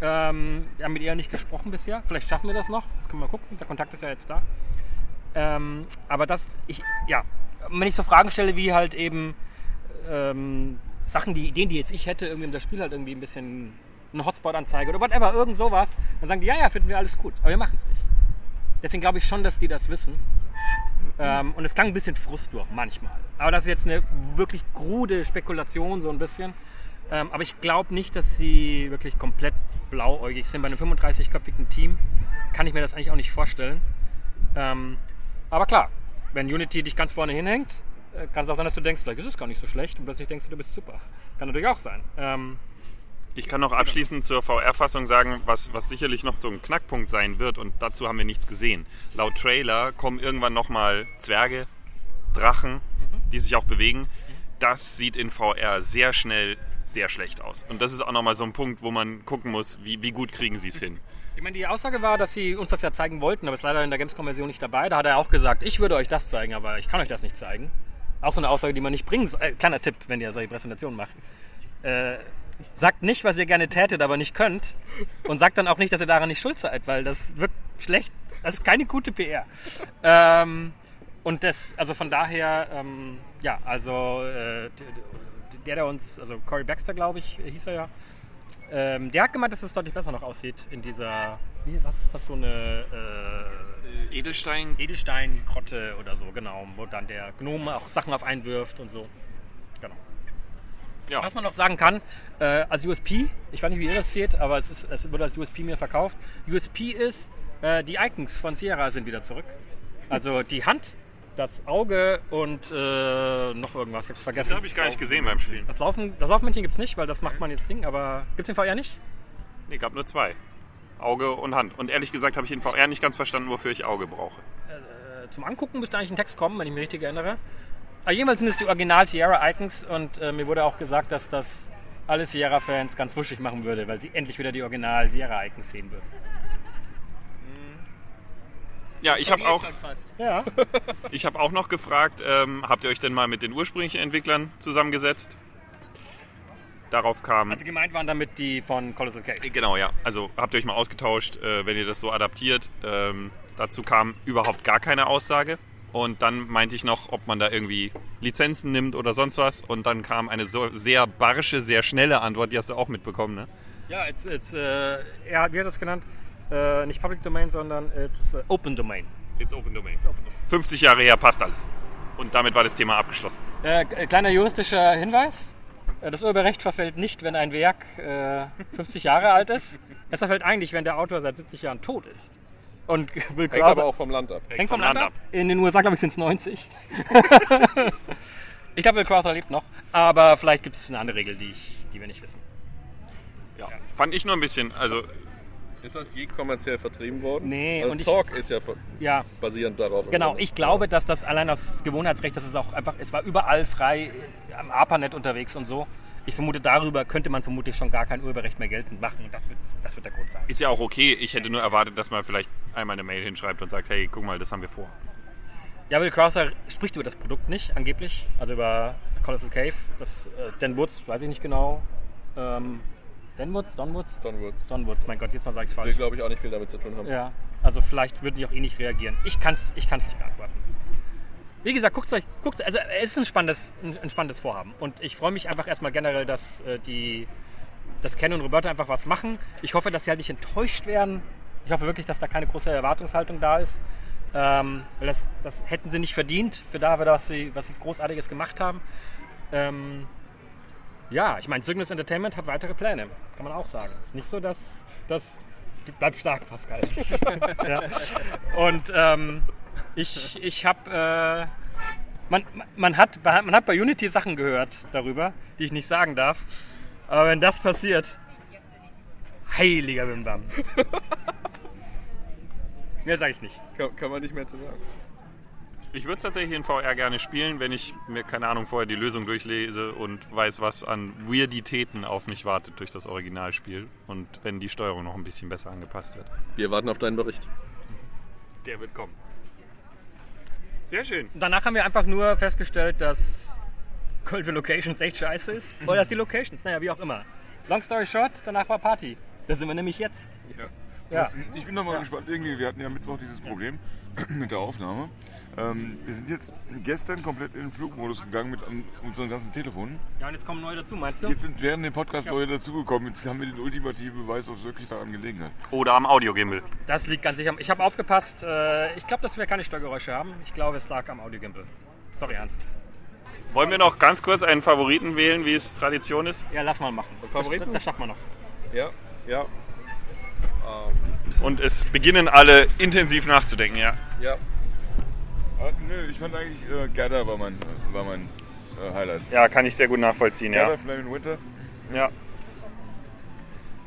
Ähm, wir haben mit ihr nicht gesprochen bisher. Vielleicht schaffen wir das noch. Das können wir gucken. Der Kontakt ist ja jetzt da. Ähm, aber das, ich, ja, wenn ich so Fragen stelle, wie halt eben ähm, Sachen, die Ideen, die jetzt ich hätte, irgendwie um das Spiel halt irgendwie ein bisschen eine Hotspot-Anzeige oder whatever, irgend sowas, dann sagen die, ja, ja, finden wir alles gut. Aber wir machen es nicht. Deswegen glaube ich schon, dass die das wissen. Ähm, und es klang ein bisschen Frust durch, manchmal. Aber das ist jetzt eine wirklich krude Spekulation, so ein bisschen. Ähm, aber ich glaube nicht, dass sie wirklich komplett blauäugig sind. Bei einem 35-köpfigen Team kann ich mir das eigentlich auch nicht vorstellen. Ähm, aber klar, wenn Unity dich ganz vorne hinhängt, äh, kann es auch sein, dass du denkst, vielleicht ist es gar nicht so schlecht und plötzlich denkst du, du bist super. Kann natürlich auch sein. Ähm, Ich kann noch abschließend zur VR-Fassung sagen, was, was sicherlich noch so ein Knackpunkt sein wird und dazu haben wir nichts gesehen. Laut Trailer kommen irgendwann nochmal Zwerge, Drachen, die sich auch bewegen. Das sieht in VR sehr schnell sehr schlecht aus. Und das ist auch nochmal so ein Punkt, wo man gucken muss, wie, wie gut kriegen sie es hin. Ich meine, die Aussage war, dass sie uns das ja zeigen wollten, aber ist leider in der Gamescom-Version nicht dabei. Da hat er auch gesagt, ich würde euch das zeigen, aber ich kann euch das nicht zeigen. Auch so eine Aussage, die man nicht bringen soll. Äh, kleiner Tipp, wenn ihr solche Präsentationen macht. Äh, sagt nicht, was ihr gerne tätet, aber nicht könnt. Und sagt dann auch nicht, dass ihr daran nicht schuld seid, weil das wirkt schlecht. Das ist keine gute PR. Ähm, und das, also von daher, ähm, ja, also äh, der, der uns, also Corey Baxter, glaube ich, hieß er ja, ähm, der hat gemeint, dass es deutlich besser noch aussieht in dieser, wie, was ist das, so eine äh, Edelstein? Edelstein-Grotte oder so, genau, wo dann der Gnome auch Sachen auf einwirft und so. Genau. Ja. Was man noch sagen kann, äh, als USP, ich weiß nicht, wie ihr das seht, aber es, ist, es wurde als USP mir verkauft. USP ist, äh, die Icons von Sierra sind wieder zurück. Also die Hand, das Auge und äh, noch irgendwas, ich hab's vergessen. Das habe ich gar nicht gesehen beim Spielen. Das, Laufen, das Laufmännchen gibt's nicht, weil das macht man jetzt Ding, aber gibt's den VR nicht? Nee, gab nur zwei. Auge und Hand. Und ehrlich gesagt habe ich in VR nicht ganz verstanden, wofür ich Auge brauche. Äh, zum Angucken müsste eigentlich ein Text kommen, wenn ich mich richtig erinnere. Aber jedenfalls sind es die Original Sierra Icons und äh, mir wurde auch gesagt, dass das alle Sierra-Fans ganz wuschig machen würde, weil sie endlich wieder die Original Sierra Icons sehen würden. Ja, ich habe auch, Ja. ich habe auch noch gefragt, ähm, habt ihr euch denn mal mit den ursprünglichen Entwicklern zusammengesetzt? Darauf kam. Also gemeint waren damit die von Colossal Cave. Genau, ja. Also habt ihr euch mal ausgetauscht, äh, wenn ihr das so adaptiert. Ähm, dazu kam überhaupt gar keine Aussage. Und dann meinte ich noch, ob man da irgendwie Lizenzen nimmt oder sonst was. Und dann kam eine so sehr barsche, sehr schnelle Antwort. Die hast du auch mitbekommen, ne? Ja, it's, it's, äh, er hat, wie hat das genannt? Äh, nicht Public Domain, sondern it's äh, Open Domain. It's Open Domain. 50 Jahre her, passt alles. Und damit war das Thema abgeschlossen. Äh, k- kleiner juristischer Hinweis. Äh, Das Urheberrecht verfällt nicht, wenn ein Werk äh, 50 Jahre alt ist. Es verfällt eigentlich, wenn der Autor seit 70 Jahren tot ist. Und Will Hängt aber auch vom Land ab. Hängt vom Land ab. In den USA, glaube ich, sind es 90. ich glaube, Will Crowther lebt noch. Aber vielleicht gibt es eine andere Regel, die, ich, die wir nicht wissen. Ja. Fand ich nur ein bisschen, also Ist das je kommerziell vertrieben worden? Nee, also und ich- Zorg ist ja, Ja. basierend darauf. Genau, ich glaube, dass das allein aus Gewohnheitsrecht, das ist auch einfach, es war überall frei am ARPANET unterwegs und so. Ich vermute, darüber könnte man vermutlich schon gar kein Urheberrecht mehr geltend machen. Und das wird, das wird der Grund sein. ist ja auch okay. Ich hätte nur erwartet, dass man vielleicht einmal eine Mail hinschreibt und sagt, hey, guck mal, das haben wir vor. Ja, Will Krauser spricht über das Produkt nicht, angeblich. Also über Colossal Cave. Das äh, Dan Woods, weiß ich nicht genau. Ähm, Dan Woods? Don Woods? Don Woods. Don Woods, mein Gott, jetzt mal sage ich es Will, falsch. glaube ich, auch nicht viel damit zu tun haben. Ja, also vielleicht würden die auch eh nicht reagieren. Ich kann es ich kann's nicht beantworten. Wie gesagt, guckt euch, guckt, also es ist ein spannendes, ein, ein spannendes Vorhaben. Und ich freue mich einfach erstmal generell, dass äh, die, dass Ken und Roberta einfach was machen. Ich hoffe, dass sie halt nicht enttäuscht werden. Ich hoffe wirklich, dass da keine große Erwartungshaltung da ist. Ähm, weil das, das hätten sie nicht verdient für dafür, was sie, was sie Großartiges gemacht haben. Ähm, ja, ich meine, Cygnus Entertainment hat weitere Pläne, kann man auch sagen. Es ist nicht so, dass das. Bleib stark, Pascal. ja. Und ähm, ich, ich habe. Äh, man, man, hat, man hat bei Unity Sachen gehört darüber, die ich nicht sagen darf. Aber wenn das passiert. Heiliger Bimbam. Mehr sage ich nicht. Kann, kann man nicht mehr zu sagen. Ich würde es tatsächlich in VR gerne spielen, wenn ich mir, keine Ahnung, vorher die Lösung durchlese und weiß, was an Weirditäten auf mich wartet durch das Originalspiel und wenn die Steuerung noch ein bisschen besser angepasst wird. Wir warten auf deinen Bericht. Der wird kommen. Sehr schön. Danach haben wir einfach nur festgestellt, dass Coldville Locations echt scheiße ist. Oder dass die Locations, naja, wie auch immer. Long story short, danach war Party. Da sind wir nämlich jetzt. Ja. Ja. Ich bin noch mal gespannt. Irgendwie, wir hatten ja Mittwoch dieses Problem mit der Aufnahme. Ähm, wir sind jetzt gestern komplett in den Flugmodus gegangen mit unseren ganzen Telefonen. Ja, und jetzt kommen neue dazu, meinst du? Jetzt sind während dem Podcast neue dazugekommen. Jetzt haben wir den ultimativen Beweis, ob es wirklich daran gelegen hat. Oder am Audiogimbal. Das liegt ganz sicher. Ich habe aufgepasst. Äh, ich glaube, dass wir keine Störgeräusche haben. Ich glaube, es lag am Audiogimbal. Sorry, Ernst. Wollen wir noch ganz kurz einen Favoriten wählen, wie es Tradition ist? Ja, lass mal machen. Favoriten? Das, das schaffen wir noch. Ja, ja. Und es beginnen alle intensiv nachzudenken, ja. Ja. Ah, nö, ich fand eigentlich äh, Gerda war mein, war mein äh, Highlight. Ja, kann ich sehr gut nachvollziehen, ja. Gerda Flaming Winter. ja.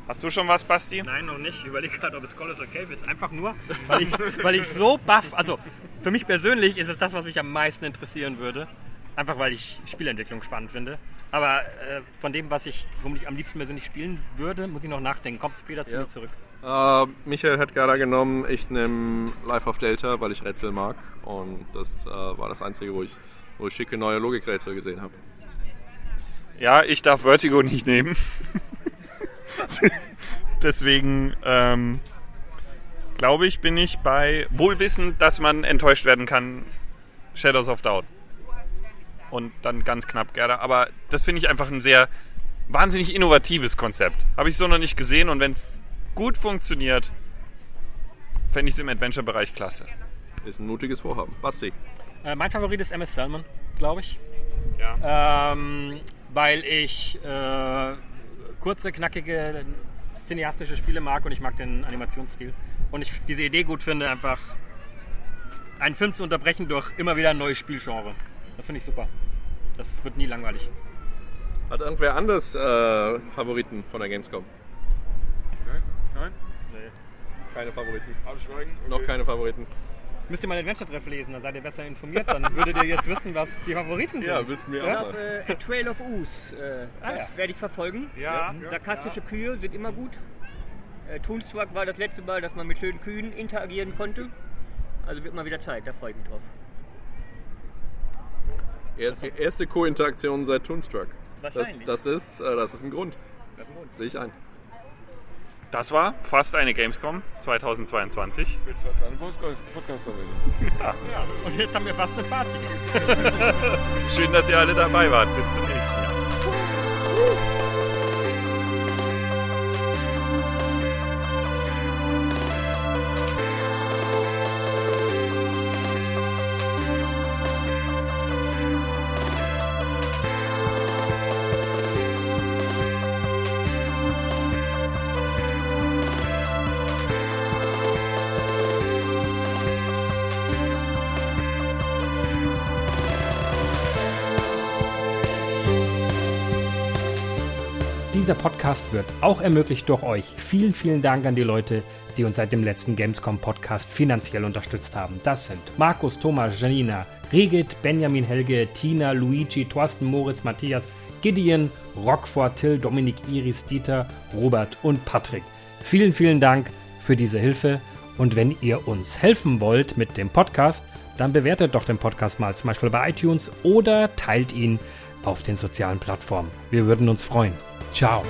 Hast du schon was, Basti? Nein, noch nicht. Ich überlege gerade, ob es Colossal Cave ist. Einfach nur, weil ich, weil ich so baff. Also, für mich persönlich ist es das, was mich am meisten interessieren würde. Einfach weil ich Spielentwicklung spannend finde. Aber äh, von dem, was ich, womit ich am liebsten persönlich spielen würde, muss ich noch nachdenken. Kommt später zu Ja. mir zurück. Äh, Michael hat Gerda genommen, ich nehme Life of Delta, weil ich Rätsel mag. Und das äh, war das Einzige, wo ich, wo ich schicke neue Logikrätsel gesehen habe. Ja, ich darf Vertigo nicht nehmen. Deswegen ähm, glaube ich, bin ich bei wohlwissend, dass man enttäuscht werden kann, Shadows of Doubt. Und dann ganz knapp Gerda. Aber das finde ich einfach ein sehr wahnsinnig innovatives Konzept. Habe ich so noch nicht gesehen und wenn es gut funktioniert, fände ich es im Adventure-Bereich klasse. Ist ein mutiges Vorhaben. Basti. Äh, mein Favorit ist MS Salmon, glaube ich. Ja. Ähm, weil ich äh, kurze, knackige, cineastische Spiele mag und ich mag den Animationsstil. Und ich diese Idee gut finde, einfach einen Film zu unterbrechen durch immer wieder ein neues Spielgenre. Das finde ich super. Das wird nie langweilig. Hat irgendwer anders äh, Favoriten von der Gamescom? Nein? Nein? Keine Favoriten. Abschweigen? Noch keine Favoriten. Müsst ihr mal Adventure Treff lesen, dann seid ihr besser informiert. Dann würdet ihr jetzt wissen, was die Favoriten sind. Ja, wissen wir Ich auch habe mal. äh, A Trail of Ooze. Äh, Ah, das ja. werde ich verfolgen. Ja. Sarkastische Kühe sind immer gut. Äh, Toonstruck war das letzte Mal, dass man mit schönen Kühen interagieren konnte. Also wird mal wieder Zeit, da freue ich mich drauf. Erste, erste Co-Interaktion seit Toonstruck. Das, Wahrscheinlich. das, ist, äh, das ist ein Grund. Sehe ich ein. Das war fast eine Gamescom 2022. Wird fast eine Podcast-Verwendung. Und jetzt haben wir fast eine Party. Schön, dass ihr alle dabei wart. Bis zum nächsten Jahr. Podcast wird auch ermöglicht durch euch. Vielen, vielen Dank an die Leute, die uns seit dem letzten Gamescom Podcast finanziell unterstützt haben. Das sind Markus, Thomas, Janina, Regit, Benjamin, Helge, Tina, Luigi, Thorsten, Moritz, Matthias, Gideon, Rockford, Till, Dominik, Iris, Dieter, Robert und Patrick. Vielen, vielen Dank für diese Hilfe. Und wenn ihr uns helfen wollt mit dem Podcast, dann bewertet doch den Podcast mal zum Beispiel bei iTunes oder teilt ihn auf den sozialen Plattformen. Wir würden uns freuen. Tchau!